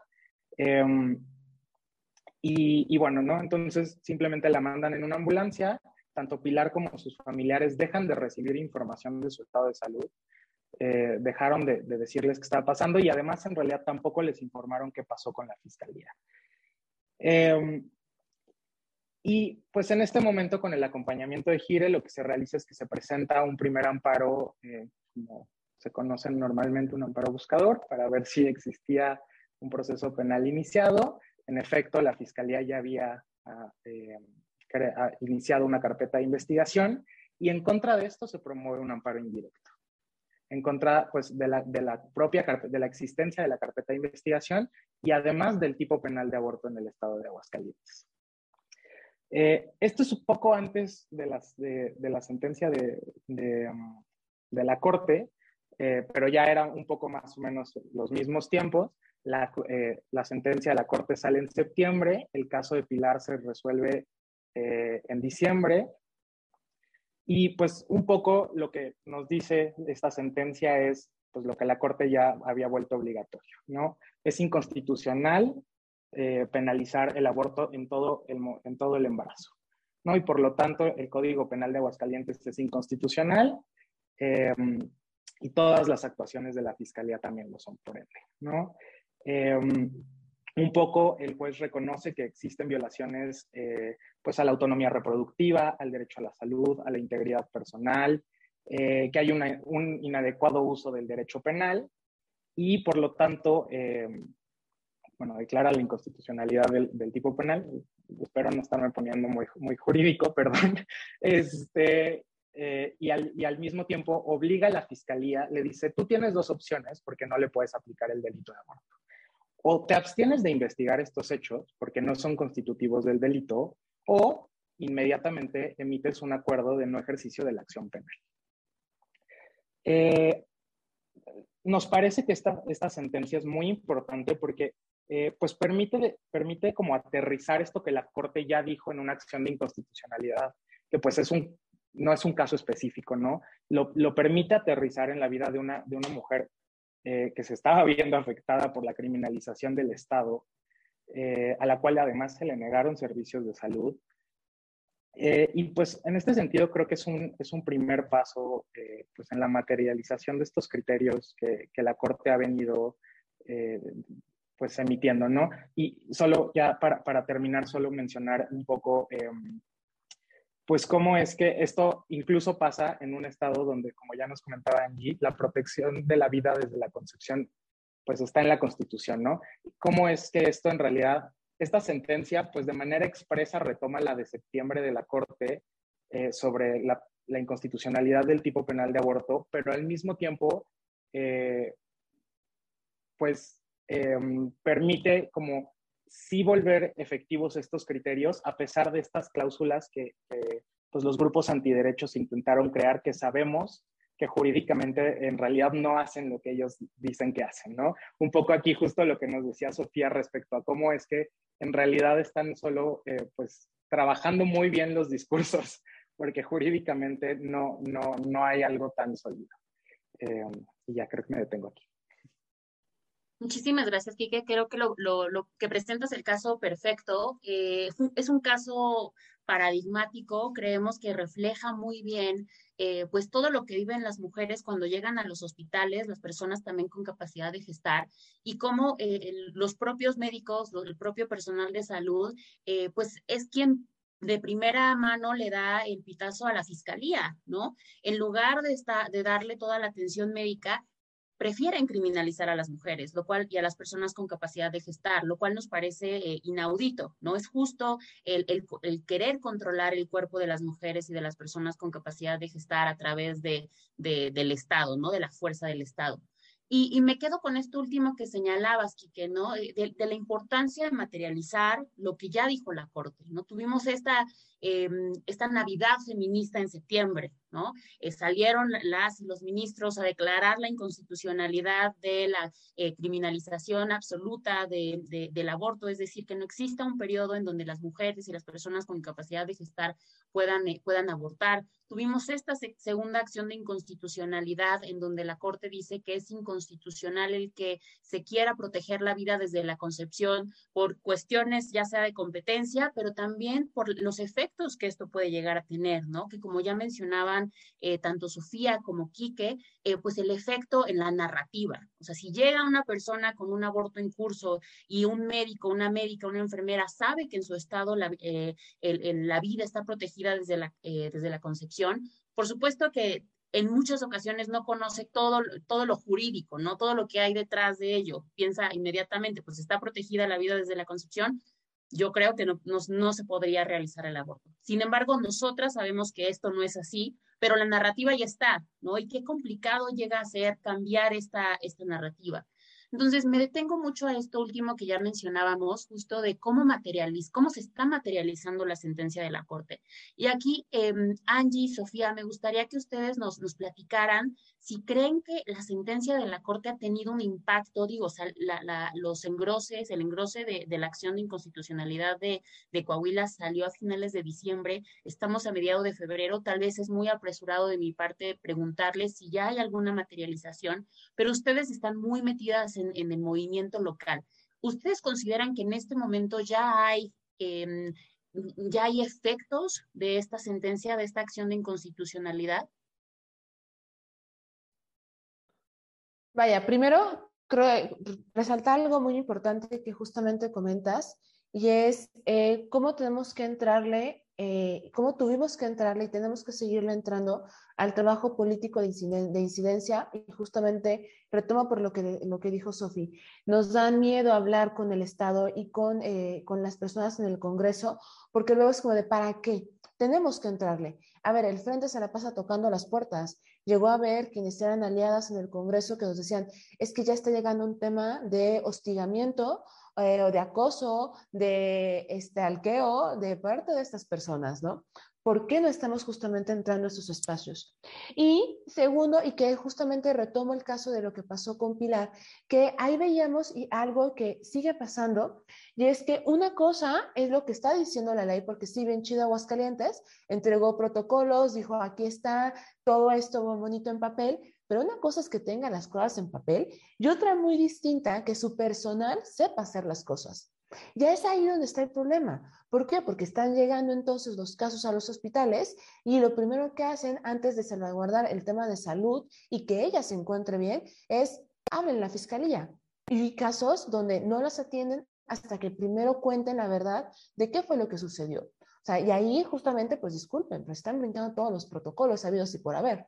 Y, y, bueno, ¿no? Entonces simplemente la mandan en una ambulancia tanto Pilar como sus familiares dejan de recibir información de su estado de salud, eh, dejaron de, decirles qué estaba pasando y además en realidad tampoco les informaron qué pasó con la fiscalía. Em, y pues en este momento con el acompañamiento de Gire lo que se realiza es que se presenta un primer amparo, eh, como se conoce normalmente un amparo buscador, para ver si existía un proceso penal iniciado. En efecto, la fiscalía ya había ah, eh, ha iniciado una carpeta de investigación y en contra de esto se promueve un amparo indirecto. En contra pues, de, la, de la propia de la existencia de la carpeta de investigación y además del tipo penal de aborto en el estado de Aguascalientes. Eh, esto es un poco antes de, las, de, la sentencia de, de, um, la Corte, eh, pero ya eran un poco más o menos los mismos tiempos. La, eh, la, sentencia de la Corte sale en septiembre, el caso de Pilar se resuelve en diciembre. Y pues un poco lo que nos dice esta sentencia es pues lo que la Corte ya había vuelto obligatorio, ¿no? Es inconstitucional eh, penalizar el aborto en todo el, en todo el embarazo, ¿no? Y por lo tanto el Código Penal de Aguascalientes es inconstitucional em, y todas las actuaciones de la Fiscalía también lo son por ende, ¿no? Em, un poco el juez reconoce que existen violaciones eh, pues a la autonomía reproductiva, al derecho a la salud, a la integridad personal, eh, que hay un inadecuado uso del derecho penal y por lo tanto, eh, bueno, declara la inconstitucionalidad del, tipo penal. Espero no estarme poniendo muy, muy jurídico, perdón. Este, y, al, y al mismo tiempo obliga a la fiscalía, le dice, tú tienes dos opciones porque no le puedes aplicar el delito de aborto o te abstienes de investigar estos hechos porque no son constitutivos del delito, o inmediatamente emites un acuerdo de no ejercicio de la acción penal. Eh, nos parece que esta, esta, sentencia es muy importante porque eh, pues permite, permite como aterrizar esto que la Corte ya dijo en una acción de inconstitucionalidad, que pues es un, no es un caso específico, ¿no? Lo, lo permite aterrizar en la vida de una, de una mujer eh, que se estaba viendo afectada por la criminalización del Estado, eh, a la cual además se le negaron servicios de salud. Eh, y pues en este sentido creo que es un, es un primer paso pues en la materialización de estos criterios que, que la Corte ha venido pues emitiendo, ¿no? Y solo ya para, para terminar, solo mencionar un poco em, pues cómo es que esto incluso pasa en un estado donde, como ya nos comentaba Angie, la protección de la vida desde la concepción, pues está en la Constitución, ¿no? ¿Cómo es que esto en realidad, esta sentencia, pues de manera expresa retoma la de septiembre de la Corte eh, sobre la, inconstitucionalidad del tipo penal de aborto, pero al mismo tiempo, eh, pues em, permite como sí volver efectivos estos criterios, a pesar de estas cláusulas que, pues los grupos antiderechos intentaron crear, que sabemos que jurídicamente en realidad no hacen lo que ellos dicen que hacen, ¿no? Un poco aquí justo lo que nos decía Sofía respecto a cómo es que en realidad están solo, eh, pues, trabajando muy bien los discursos, porque jurídicamente no, no, no hay algo tan sólido. Eh, y ya creo que me detengo aquí. Muchísimas gracias, Kike. Creo que lo, que presentas el caso perfecto. Eh, es un caso paradigmático, creemos que refleja muy bien eh, pues todo lo que viven las mujeres cuando llegan a los hospitales, las personas también con capacidad de gestar, y cómo eh, los propios médicos, el propio personal de salud, pues es quien de primera mano le da el pitazo a la fiscalía, ¿no? En lugar de darle toda la atención médica, prefieren criminalizar a las mujeres, lo cual y a las personas con capacidad de gestar, lo cual nos parece eh, inaudito. No es justo el, querer controlar el cuerpo de las mujeres y de las personas con capacidad de gestar a través de, del Estado, no de la fuerza del Estado. Y, me quedo con esto último que señalabas, Quique, ¿no? De, de, la importancia de materializar lo que ya dijo la Corte, ¿no? Tuvimos esta Em, esta Navidad feminista en septiembre, ¿no? Eh, salieron las los ministros a declarar la inconstitucionalidad de la eh, criminalización absoluta del aborto, es decir, que no exista un periodo en donde las mujeres y las personas con capacidad de gestar puedan, eh, puedan abortar. Tuvimos esta segunda acción de inconstitucionalidad en donde la Corte dice que es inconstitucional el que se quiera proteger la vida desde la concepción por cuestiones ya sea de competencia, pero también por los efectos que esto puede llegar a tener, ¿no? Que como ya mencionaban eh, tanto Sofía como Quique, eh, pues el efecto en la narrativa. O sea, si llega una persona con un aborto en curso y un médico, una médica, una enfermera sabe que en su estado la, eh, la vida está protegida desde la, desde la concepción, por supuesto que en muchas ocasiones no conoce todo, todo lo jurídico, ¿no? Todo lo que hay detrás de ello. Piensa inmediatamente, pues está protegida la vida desde la concepción, yo creo que no, no, se podría realizar el aborto. Sin embargo, nosotras sabemos que esto no es así, pero la narrativa ya está, ¿no? Y qué complicado llega a ser cambiar esta, esta narrativa. Entonces, me detengo mucho a esto último que ya mencionábamos, justo de cómo materializ cómo se está materializando la sentencia de la Corte. Y aquí, eh, Angie Sofía, me gustaría que ustedes nos, nos platicaran si creen que la sentencia de la Corte ha tenido un impacto, digo, sea, los engroses, el engrose de, la acción de inconstitucionalidad de, de, Coahuila salió a finales de diciembre, estamos a mediados de febrero, tal vez es muy apresurado de mi parte preguntarles si ya hay alguna materialización, pero ustedes están muy metidas en, el movimiento local. ¿Ustedes consideran que en este momento ya hay... Em, ya hay efectos de esta sentencia, de esta acción de inconstitucionalidad? Vaya, primero creo resaltar algo muy importante que justamente comentas y es eh, cómo tenemos que entrarle, eh, cómo tuvimos que entrarle y tenemos que seguirle entrando al trabajo político de, incidencia y justamente retomo por lo que, lo que dijo Sofi, nos dan miedo hablar con el Estado y con, eh, con las personas en el Congreso porque luego es como de ¿para qué? Tenemos que entrarle. A ver, el frente se la pasa tocando las puertas. Llegó a ver quienes eran aliadas en el Congreso que nos decían, es que ya está llegando un tema de hostigamiento eh, o de acoso, de este alqueo de parte de estas personas, ¿no? ¿Por qué no estamos justamente entrando a esos espacios? Y segundo, y que justamente retomo el caso de lo que pasó con Pilar, que ahí veíamos y algo que sigue pasando, y es que una cosa es lo que está diciendo la ley, porque si bien chido Aguascalientes, entregó protocolos, dijo, aquí está todo esto bonito en papel, pero una cosa es que tenga las cosas en papel y otra muy distinta, que su personal sepa hacer las cosas. Ya es ahí donde está el problema. ¿Por qué? Porque están llegando entonces los casos a los hospitales y lo primero que hacen antes de salvaguardar el tema de salud y que ella se encuentre bien es hablen la fiscalía. Y hay casos donde no las atienden hasta que primero cuenten la verdad de qué fue lo que sucedió. O sea, y ahí justamente, pues disculpen, pero están brincando todos los protocolos sabidos y por haber.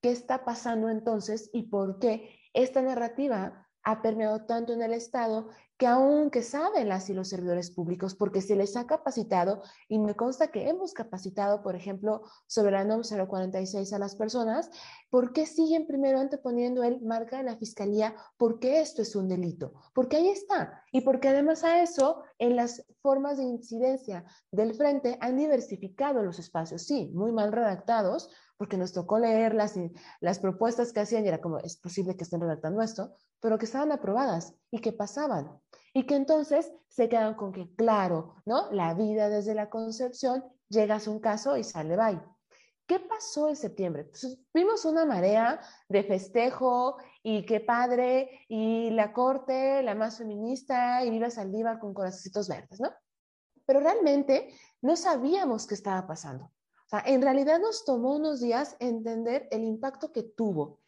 ¿Qué está pasando entonces y por qué esta narrativa ha permeado tanto en el Estado que aunque saben las y los servidores públicos, porque se les ha capacitado, y me consta que hemos capacitado, por ejemplo, sobre la NOM 046 a las personas, ¿por qué siguen primero anteponiendo el marca de la fiscalía? Porque esto es un delito, porque ahí está, y porque además a eso, en las formas de incidencia del frente han diversificado los espacios, sí, muy mal redactados, porque nos tocó leer las, las propuestas que hacían y era como, es posible que estén redactando esto, pero que estaban aprobadas y que pasaban. Y que entonces se quedan con que, claro, ¿no? La vida desde la concepción, llegas a un caso y sale bye. ¿Qué pasó en septiembre? Pues, vimos una marea de festejo y qué padre, y la corte, la más feminista, y viva Saldívar con corazoncitos verdes, ¿no? Pero realmente no sabíamos qué estaba pasando. En realidad nos tomó unos días entender el impacto que tuvo.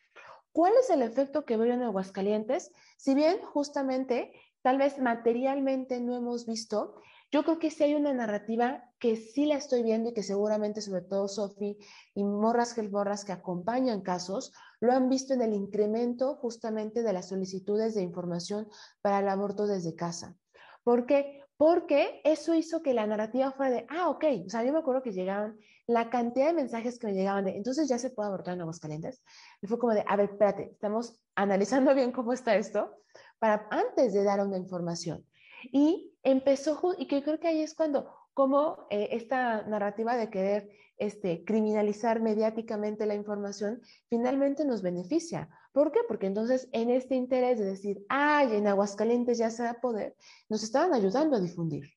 ¿Cuál es el efecto que veo en Aguascalientes? Si bien justamente, tal vez materialmente no hemos visto, Yo creo que sí hay una narrativa que sí la estoy viendo y que seguramente sobre todo Sofi y Morras Morras que acompañan casos lo han visto en el incremento justamente de las solicitudes de información para el aborto desde casa. ¿Por qué? Porque eso hizo que la narrativa fuera de, ah, ok, o sea, yo me acuerdo que llegaban la cantidad de mensajes que me llegaban de, entonces ya se puede abortar en Aguascalientes. Y fue como de, a ver, espérate, estamos analizando bien cómo está esto para antes de dar una información. Y empezó, y que creo que ahí es cuando, como eh, esta narrativa de querer este, criminalizar mediáticamente la información, finalmente nos beneficia. ¿Por qué? Porque entonces en este interés de decir, ay, en Aguascalientes ya se da poder, nos estaban ayudando a difundir.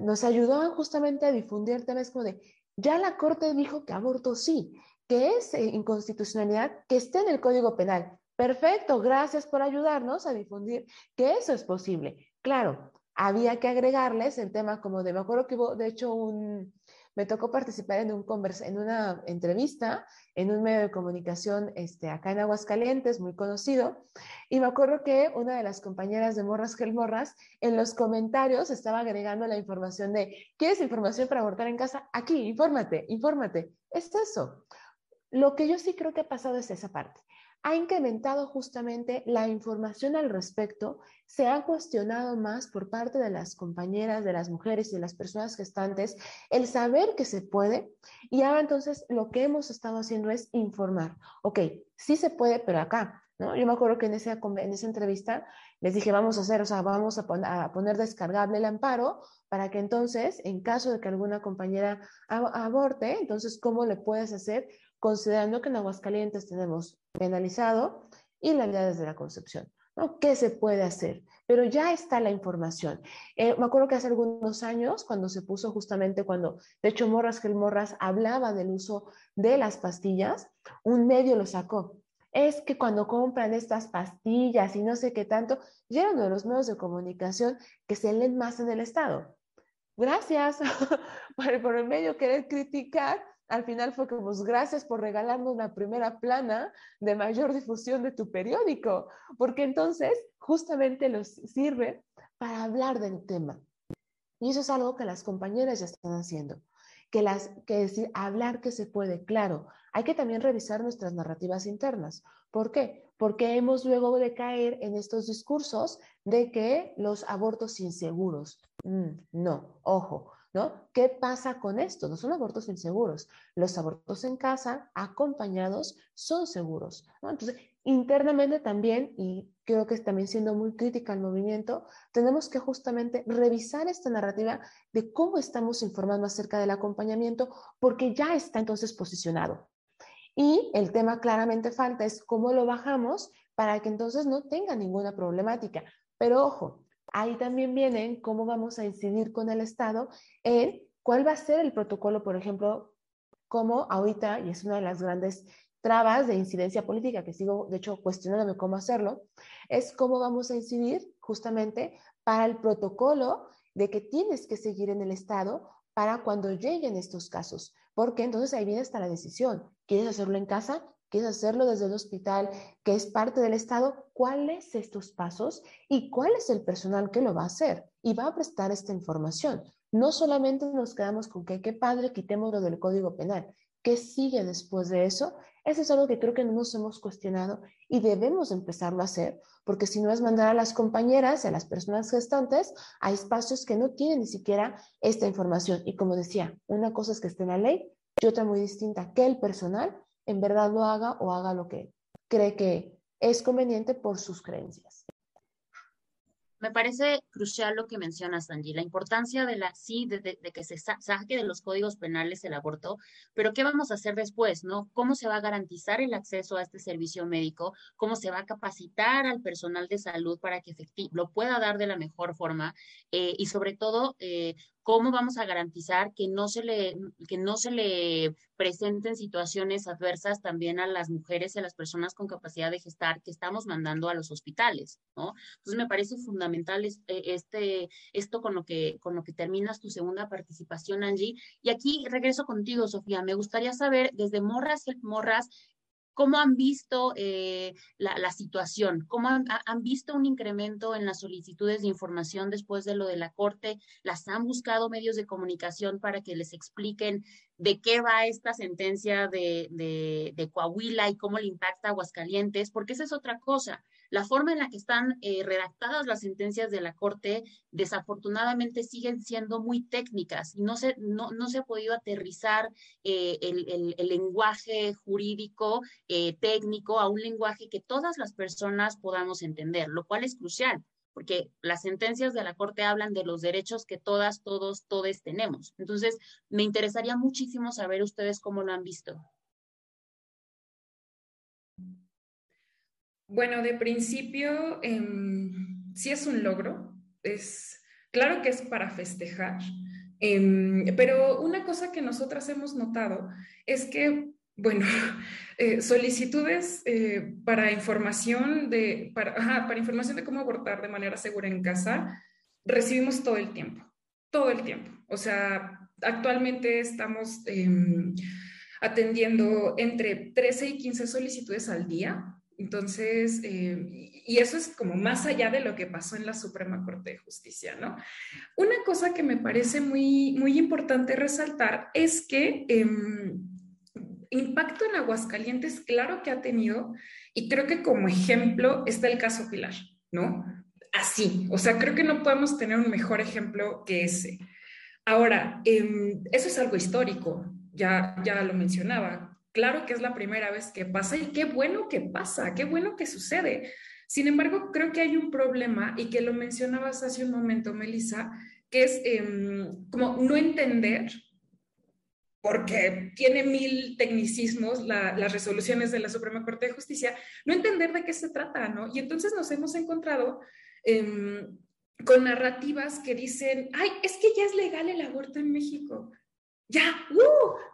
nos ayudaban justamente a difundir temas como de, ya la Corte dijo que aborto sí, que es eh, inconstitucionalidad, que esté en el Código Penal. Perfecto, gracias por ayudarnos a difundir que eso es posible. Claro, había que agregarles el tema como de, me acuerdo que hubo, de hecho, un, me tocó participar en, un en una entrevista en un medio de comunicación este, acá en Aguascalientes, muy conocido, y me acuerdo que una de las compañeras de Morras Gel Morras en los comentarios estaba agregando la información de, ¿quieres información para abortar en casa? Aquí, infórmate, infórmate. Es eso. Lo que yo sí creo que ha pasado es esa parte ha incrementado justamente la información al respecto, se ha cuestionado más por parte de las compañeras, de las mujeres y de las personas gestantes el saber que se puede y ahora entonces lo que hemos estado haciendo es informar, ok, sí se puede, pero acá, ¿no? Yo me acuerdo que en esa, en esa entrevista les dije, vamos a hacer, o sea, vamos a, a poner descargable el amparo para que entonces, en caso de que alguna compañera aborte, entonces, ¿cómo le puedes hacer? Considerando que en Aguascalientes tenemos penalizado y la vida desde la concepción. ¿Qué se puede hacer? Pero ya está la información. Eh, me acuerdo que hace algunos años, cuando se puso justamente cuando, de hecho, Morras que el Morras hablaba del uso de las pastillas, un medio lo sacó. Es que cuando compran estas pastillas y no sé qué tanto, ya uno de los medios de comunicación que se leen más en el Estado. Gracias por, por el medio querer criticar al final fue como, pues, gracias por regalarnos la primera plana de mayor difusión de tu periódico, porque entonces justamente los sirve para hablar del tema. Y eso es algo que las compañeras ya están haciendo, que, las, que decir, hablar que se puede, claro, hay que también revisar nuestras narrativas internas. ¿Por qué? Porque hemos luego de caer en estos discursos de que los abortos inseguros, mm, no, ojo, ¿no? ¿Qué pasa con esto? No son abortos inseguros. Los abortos en casa, acompañados, son seguros, Entonces, internamente también, y creo que también siendo muy crítica al movimiento, tenemos que justamente revisar esta narrativa de cómo estamos informando acerca del acompañamiento, porque ya está entonces posicionado. Y el tema claramente falta es cómo lo bajamos para que entonces no tenga ninguna problemática. Pero ojo, ahí también vienen cómo vamos a incidir con el Estado en cuál va a ser el protocolo, por ejemplo, como ahorita, y es una de las grandes trabas de incidencia política que sigo, de hecho, cuestionándome cómo hacerlo, es cómo vamos a incidir justamente para el protocolo de que tienes que seguir en el Estado para cuando lleguen estos casos, porque entonces ahí viene hasta la decisión. ¿Quieres hacerlo en casa? ¿Quieres hacerlo desde el hospital, que es parte del Estado? ¿Cuáles estos pasos y cuál es el personal que lo va a hacer y va a prestar esta información? No solamente nos quedamos con que qué padre, quitémoslo del Código Penal. ¿Qué sigue después de eso? Eso es algo que creo que no nos hemos cuestionado y debemos empezarlo a hacer, porque si no es mandar a las compañeras, a las personas gestantes, a espacios que no tienen ni siquiera esta información. Y como decía, una cosa es que esté en la ley y otra muy distinta, que el personal en verdad lo haga o haga lo que cree que es conveniente por sus creencias. Me parece crucial lo que mencionas, Angie, la importancia de la, sí, de, que se saque de los códigos penales el aborto, pero ¿qué vamos a hacer después, no? ¿Cómo se va a garantizar el acceso a este servicio médico? ¿Cómo se va a capacitar al personal de salud para que lo pueda dar de la mejor forma? Eh, y sobre todo, eh, ¿cómo vamos a garantizar que no se le, que no se le presenten situaciones adversas también a las mujeres y a las personas con capacidad de gestar que estamos mandando a los hospitales, ¿no? Entonces me parece fundamental eh, este, esto con lo que, con lo que terminas tu segunda participación, Angie. Y aquí regreso contigo, Sofía. Me gustaría saber desde Morras, Morras, ¿Cómo han visto eh, la, situación? ¿Cómo han, visto un incremento en las solicitudes de información después de lo de la Corte? ¿Las han buscado medios de comunicación para que les expliquen de qué va esta sentencia de, de Coahuila y cómo le impacta a Aguascalientes? Porque esa es otra cosa la forma en la que están eh, redactadas las sentencias de la Corte desafortunadamente siguen siendo muy técnicas y no se, no, se ha podido aterrizar eh, el, lenguaje jurídico eh, técnico a un lenguaje que todas las personas podamos entender, lo cual es crucial porque las sentencias de la Corte hablan de los derechos que todas, todos, todes tenemos. Entonces, me interesaría muchísimo saber ustedes cómo lo han visto. Bueno, de principio, em, sí es un logro, es claro que es para festejar, em, pero una cosa que nosotras hemos notado es que, bueno, eh, solicitudes eh, para información de, para, para información de cómo abortar de manera segura en casa, recibimos todo el tiempo, todo el tiempo. O sea, actualmente estamos em, atendiendo entre 13 y 15 solicitudes al día entonces, eh, y eso es como más allá de lo que pasó en la Suprema Corte de Justicia, ¿no? Una cosa que me parece muy, muy importante resaltar es que em, impacto en Aguascalientes, claro que ha tenido, y creo que como ejemplo está el caso Pilar, ¿no? Así, o sea, creo que no podemos tener un mejor ejemplo que ese. Ahora, em, eso es algo histórico, ya, ya lo mencionaba Claro que es la primera vez que pasa y qué bueno que pasa, qué bueno que sucede. Sin embargo, creo que hay un problema y que lo mencionabas hace un momento, Melissa, que es em, como no entender, porque tiene mil tecnicismos las resoluciones de la Suprema Corte de Justicia, no entender de qué se trata, ¿no? Y entonces nos hemos encontrado em, con narrativas que dicen, ay, es que ya es legal el aborto en México ya, ¡uh!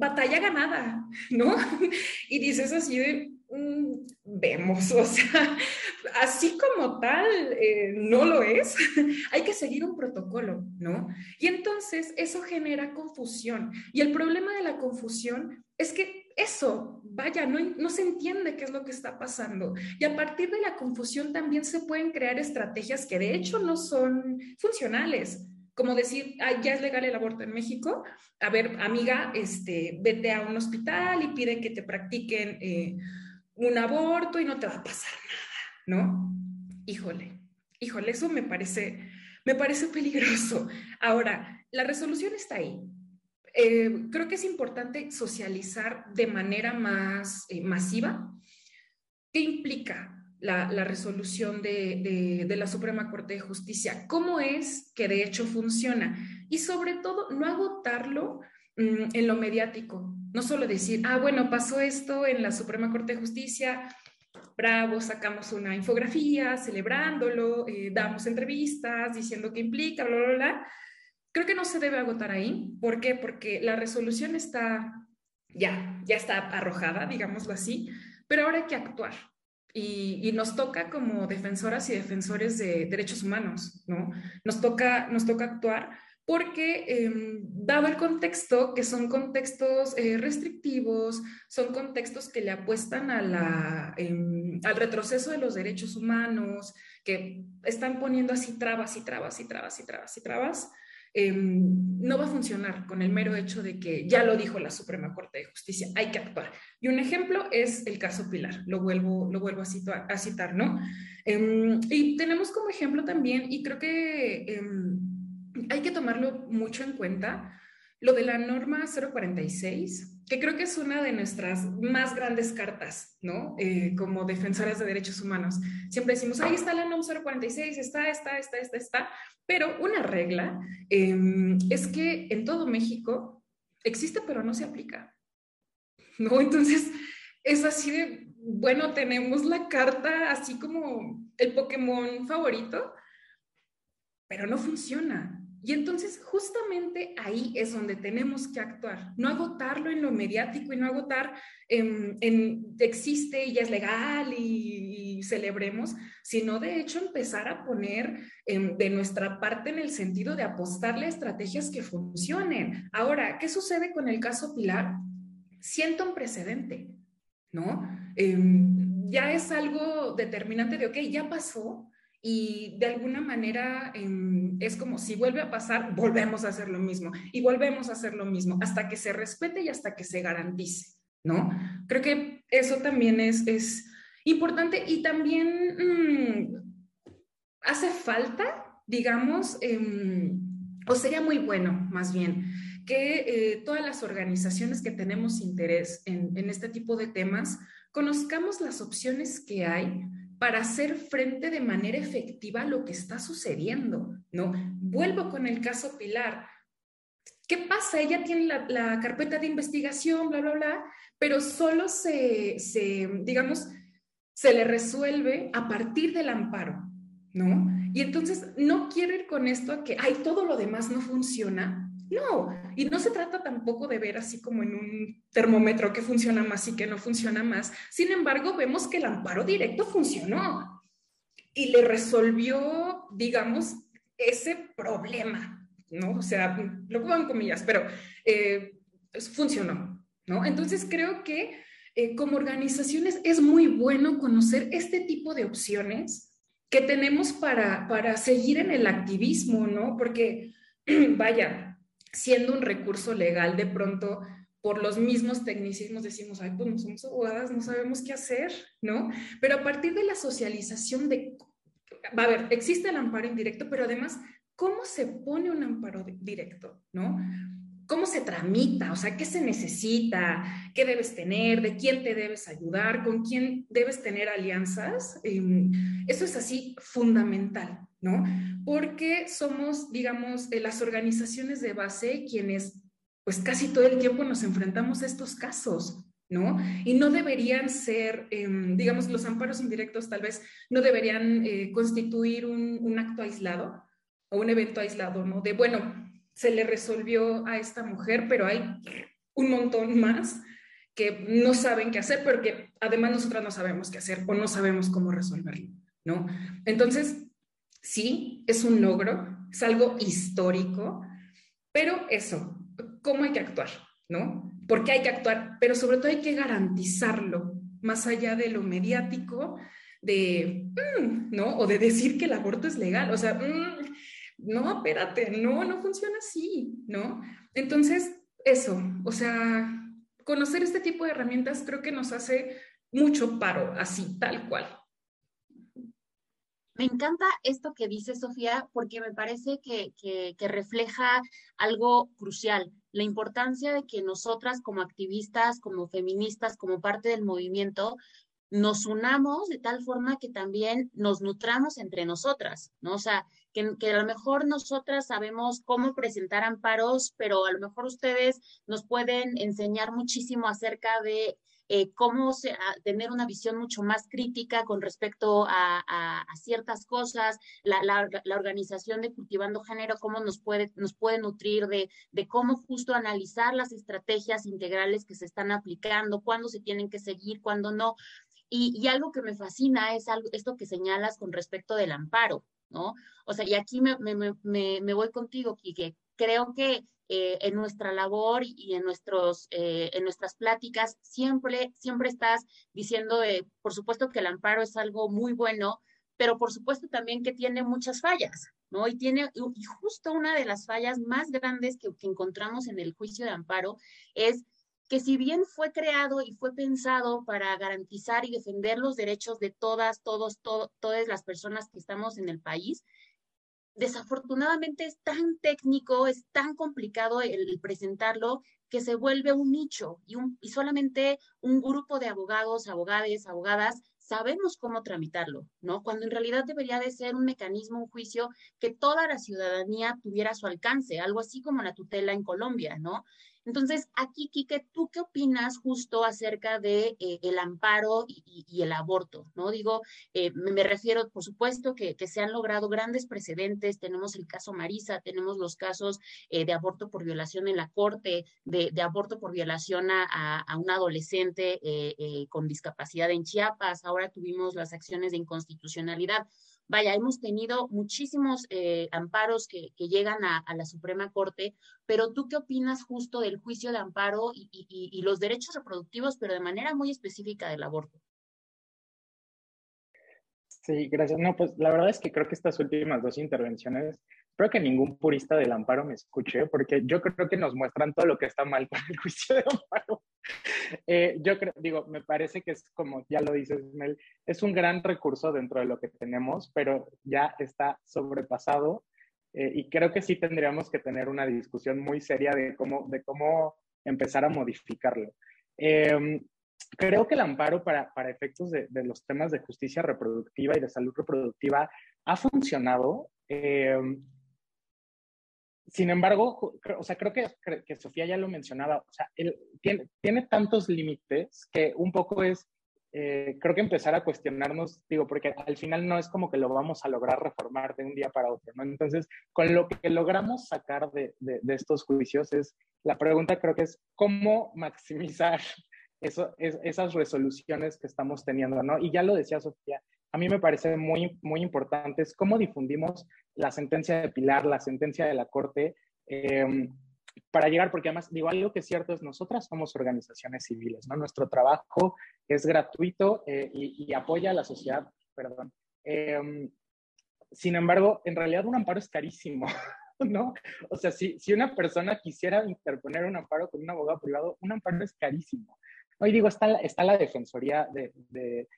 batalla ganada, ¿no? Y dices así de, mm, vemos, o sea, así como tal, eh, no lo es, hay que seguir un protocolo, ¿no? Y entonces eso genera confusión. Y el problema de la confusión es que eso, vaya, no, no, se entiende qué es lo que está pasando. Y a partir de la confusión también se pueden crear estrategias que de hecho no son funcionales como decir, ya es legal el aborto en México, a ver, amiga, este, vete a un hospital y pide que te practiquen eh, un aborto y no te va a pasar nada, ¿no? Híjole, híjole, eso me parece, me parece peligroso. Ahora, la resolución está ahí. Eh, creo que es importante socializar de manera más eh, masiva. ¿Qué implica? La, resolución de, la Suprema Corte de Justicia, cómo es que de hecho funciona y sobre todo no agotarlo mm, en lo mediático, no solo decir, ah, bueno, pasó esto en la Suprema Corte de Justicia, bravo, sacamos una infografía celebrándolo, eh, damos entrevistas diciendo qué implica, bla, bla, bla. Creo que no se debe agotar ahí. ¿Por qué? Porque la resolución está ya, ya está arrojada, digámoslo así, pero ahora hay que actuar. Y, nos toca como defensoras y defensores de derechos humanos, ¿no? Nos toca, nos toca actuar porque, em, dado el contexto, que son contextos eh, restrictivos, son contextos que le apuestan em, al retroceso de los derechos humanos, que están poniendo así trabas y trabas y trabas y trabas y trabas, Em, no va a funcionar con el mero hecho de que ya lo dijo la Suprema Corte de Justicia, hay que actuar. Y un ejemplo es el caso Pilar, lo vuelvo, lo vuelvo a, citar, ¿no? Em, y tenemos como ejemplo también, y creo que em, hay que tomarlo mucho en cuenta, lo de la norma 046, que creo que es una de nuestras más grandes cartas, ¿no? Eh, como defensoras de derechos humanos. Siempre decimos, ahí está la norma 046, está, está, está, está, está, pero una regla em, es que en todo México existe, pero no se aplica, ¿no? Entonces, es así de, bueno, tenemos la carta así como el Pokémon favorito, pero no funciona. Y entonces justamente ahí es donde tenemos que actuar, no agotarlo en lo mediático y no agotar en, existe y es legal y, celebremos, sino de hecho empezar a poner em, de nuestra parte en el sentido de apostarle a estrategias que funcionen. Ahora, ¿qué sucede con el caso Pilar? Siento un precedente. ¿no? Em, ya es algo determinante de, ok, ya pasó y de alguna manera es como si vuelve a pasar, volvemos a hacer lo mismo y volvemos a hacer lo mismo hasta que se respete y hasta que se garantice, ¿no? Creo que eso también es, es importante y también mm, hace falta, digamos, em, o sería muy bueno más bien, que eh, todas las organizaciones que tenemos interés en este tipo de temas conozcamos las opciones que hay para hacer frente de manera efectiva a lo que está sucediendo, ¿no? Vuelvo con el caso Pilar. ¿Qué pasa? Ella tiene la, carpeta de investigación, bla, bla, bla, pero solo se, se, digamos, se le resuelve a partir del amparo, ¿no? Y entonces no quiero ir con esto a que, ay, todo lo demás no funciona, no, y no se trata tampoco de ver así como en un termómetro que funciona más y que no funciona más. Sin embargo, vemos que el amparo directo funcionó y le resolvió, digamos, ese problema, ¿no? O sea, lo pongo en comillas, pero eh, funcionó, ¿no? Entonces creo que eh, como organizaciones es muy bueno conocer este tipo de opciones que tenemos para, para seguir en el activismo, ¿no? Porque, vaya, siendo un recurso legal, de pronto por los mismos tecnicismos decimos, ay, pues no somos abogadas, no sabemos qué hacer, ¿no? Pero a partir de la socialización de, va a ver, existe el amparo indirecto, pero además, ¿cómo se pone un amparo directo, ¿no? ¿Cómo se tramita? O sea, ¿qué se necesita? ¿Qué debes tener? ¿De quién te debes ayudar? ¿Con quién debes tener alianzas? Em, eso es así fundamental, ¿no? Porque somos, digamos, eh, las organizaciones de base quienes, pues casi todo el tiempo nos enfrentamos a estos casos, ¿no? Y no deberían ser, em, digamos, los amparos indirectos tal vez no deberían eh, constituir un, un, acto aislado o un evento aislado, ¿no? De, bueno, se le resolvió a esta mujer, pero hay un montón más que no saben qué hacer, porque además nosotras no sabemos qué hacer o no sabemos cómo resolverlo, ¿no? Entonces, sí, es un logro, es algo histórico, pero eso, ¿cómo hay que actuar? ¿No? Porque hay que actuar, pero sobre todo hay que garantizarlo, más allá de lo mediático, de, mm, ¿no? O de decir que el aborto es legal, o sea, mm, no, espérate, no, no funciona así, ¿no? Entonces, eso, o sea, conocer este tipo de herramientas creo que nos hace mucho paro, así, tal cual. Me encanta esto que dice Sofía porque me parece que, refleja algo crucial, la importancia de que nosotras como activistas, como feministas, como parte del movimiento, nos unamos de tal forma que también nos nutramos entre nosotras, ¿no? O sea, que, a lo mejor nosotras sabemos cómo presentar amparos, pero a lo mejor ustedes nos pueden enseñar muchísimo acerca de eh, cómo tener una visión mucho más crítica con respecto a, ciertas cosas, la, organización de Cultivando Género, cómo nos puede, nos puede nutrir de, de, cómo justo analizar las estrategias integrales que se están aplicando, cuándo se tienen que seguir, cuándo no. Y, y algo que me fascina es algo, esto que señalas con respecto del amparo, ¿no? O sea, y aquí me, voy contigo, Quique. Creo que eh, en nuestra labor y en, nuestros, eh, en nuestras pláticas, siempre, siempre estás diciendo, por supuesto que el amparo es algo muy bueno, pero por supuesto también que tiene muchas fallas, ¿no? Y tiene, y justo una de las fallas más grandes que encontramos en el juicio de amparo es que si bien fue creado y fue pensado para garantizar y defender los derechos de todas, todos, todas las personas que estamos en el país, desafortunadamente es tan técnico, es tan complicado el, presentarlo que se vuelve un nicho y, un, y solamente un grupo de abogados, abogadas, abogadas sabemos cómo tramitarlo, ¿no? Cuando en realidad debería de ser un mecanismo, un juicio que toda la ciudadanía tuviera a su alcance, algo así como la tutela en Colombia, ¿no? Entonces, aquí, Quique, ¿tú qué opinas justo acerca de eh, el amparo y, el aborto? ¿No? Digo, eh, me, refiero, por supuesto, que, se han logrado grandes precedentes. Tenemos el caso Marisa, tenemos los casos eh, de aborto por violación en la corte, de, aborto por violación a, a, un adolescente con discapacidad en Chiapas. Ahora tuvimos las acciones de inconstitucionalidad vaya, hemos tenido muchísimos eh, amparos que, llegan a, la Suprema Corte, pero tú qué opinas justo del juicio de amparo y los derechos reproductivos, pero de manera muy específica del aborto? Sí, gracias. No, pues la verdad es que creo que estas últimas dos intervenciones, espero que ningún purista del amparo me escuche, porque yo creo que nos muestran todo lo que está mal con el juicio de amparo. Eh, yo creo, digo, me parece que es como, ya lo dices, Mel, es un gran recurso dentro de lo que tenemos, pero ya está sobrepasado eh, y creo que sí tendríamos que tener una discusión muy seria de cómo, de cómo empezar a modificarlo. Eh, creo que el amparo para, para efectos de, de, los temas de justicia reproductiva y de salud reproductiva ha funcionado. Eh, sin embargo, o sea, creo que, que, Sofía ya lo mencionaba, o sea, él tiene, tiene tantos límites que un poco es, eh, creo que empezar a cuestionarnos, digo, porque al final no es como que lo vamos a lograr reformar de un día para otro, ¿no? Entonces, con lo que logramos sacar de, de, de estos juicios es, la pregunta creo que es cómo maximizar eso, es, esas resoluciones que estamos teniendo, ¿no? Y ya lo decía Sofía, a mí me parece muy, muy importante es cómo difundimos la sentencia de Pilar, la sentencia de la Corte, em, para llegar, porque además, digo, algo que es cierto es, nosotras somos organizaciones civiles, ¿no? Nuestro trabajo es gratuito eh, y, apoya a la sociedad, perdón. Em, sin embargo, en realidad un amparo es carísimo, ¿no? O sea, si, si una persona quisiera interponer un amparo con un abogado privado, un amparo es carísimo. Hoy digo, está, está la Defensoría de,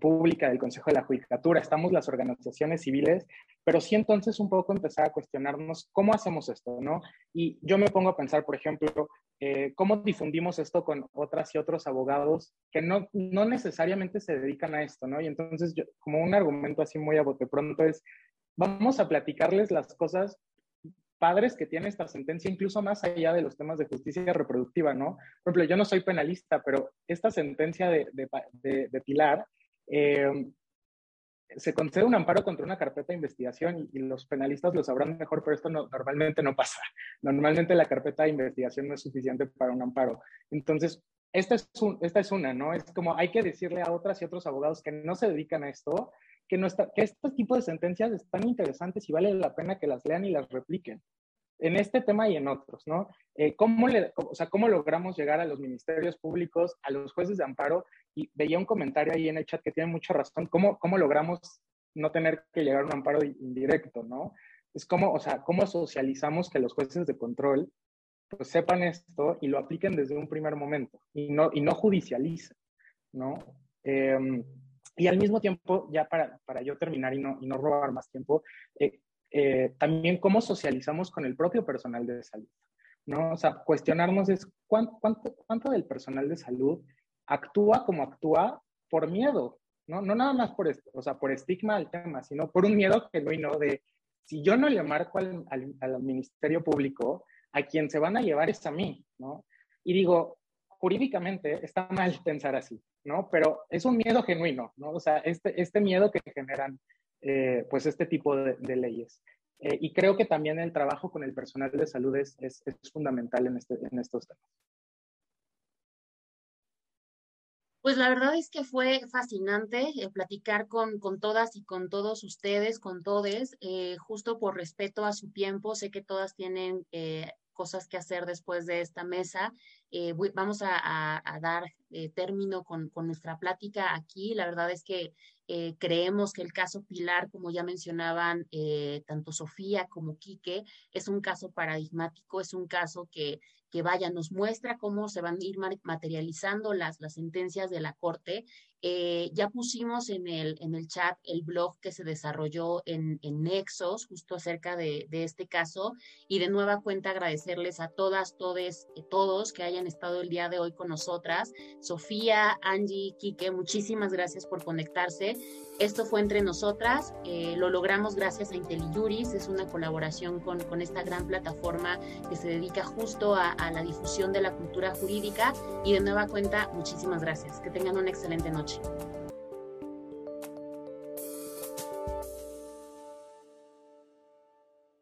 Pública del Consejo de la Judicatura, estamos las organizaciones civiles, pero sí entonces un poco empezar a cuestionarnos cómo hacemos esto, ¿no? Y yo me pongo a pensar, por ejemplo, eh, cómo difundimos esto con otras y otros abogados que no, no necesariamente se dedican a esto, ¿no? Y entonces, yo, como un argumento así muy a bote pronto es, vamos a platicarles las cosas padres que tiene esta sentencia, incluso más allá de los temas de justicia reproductiva, ¿no? Por ejemplo, yo no soy penalista, pero esta sentencia de, de, Pilar eh, se concede un amparo contra una carpeta de investigación y, los penalistas lo sabrán mejor, pero esto normalmente no pasa. Normalmente la carpeta de investigación no es suficiente para un amparo. Entonces, esta es, esta es una, ¿no? Es como hay que decirle a otras y otros abogados que no se dedican a esto, que, no está, que este tipo de sentencias están interesantes y vale la pena que las lean y las repliquen. En este tema y en otros, ¿no? Eh, ¿cómo, le, o sea, ¿Cómo logramos llegar a los ministerios públicos, a los jueces de amparo? Y veía un comentario ahí en el chat que tiene mucha razón. ¿Cómo, cómo logramos no tener que llegar a un amparo indirecto, ¿no? Es como, o sea, cómo socializamos que los jueces de control pues sepan esto y lo apliquen desde un primer momento y no, y no judicialicen, ¿no? Eh, y al mismo tiempo, ya para, para yo terminar y no, y no robar más tiempo, eh, eh, también cómo socializamos con el propio personal de salud, ¿no? O sea, cuestionarnos es cuánto, cuánto, cuánto del personal de salud actúa como actúa por miedo, ¿no? No nada más por, o sea, por estigma al tema, sino por un miedo que no de, si yo no le marco al, al, al Ministerio Público, a quien se van a llevar es a mí, ¿no? Y digo, jurídicamente está mal pensar así, ¿no? Pero es un miedo genuino, ¿no? O sea, este, este miedo que generan, eh, pues, este tipo de, leyes. Eh, y creo que también el trabajo con el personal de salud es, es, fundamental en, este, en estos temas. Pues la verdad es que fue fascinante eh, platicar con, con, todas y con todos ustedes, con todes, justo por respeto a su tiempo. Sé que todas tienen cosas que hacer después de esta mesa. Eh, vamos a, dar eh, término con, nuestra plática aquí. La verdad es que eh, creemos que el caso Pilar, como ya mencionaban tanto Sofía como Quique, es un caso paradigmático, es un caso que, que vaya, nos muestra cómo se van a ir materializando las, las sentencias de la Corte eh, ya pusimos en el, en el chat el blog que se desarrolló en, Nexos, justo acerca de, de, este caso. Y de nueva cuenta agradecerles a todas, todes, eh, todos que hayan estado el día de hoy con nosotras. Sofía, Angie, Quique, muchísimas gracias por conectarse. Esto fue entre nosotras, eh, lo logramos gracias a IntelliJuris, es una colaboración con, con, esta gran plataforma que se dedica justo a, a la difusión de la cultura jurídica. Y de nueva cuenta, muchísimas gracias. Que tengan una excelente noche.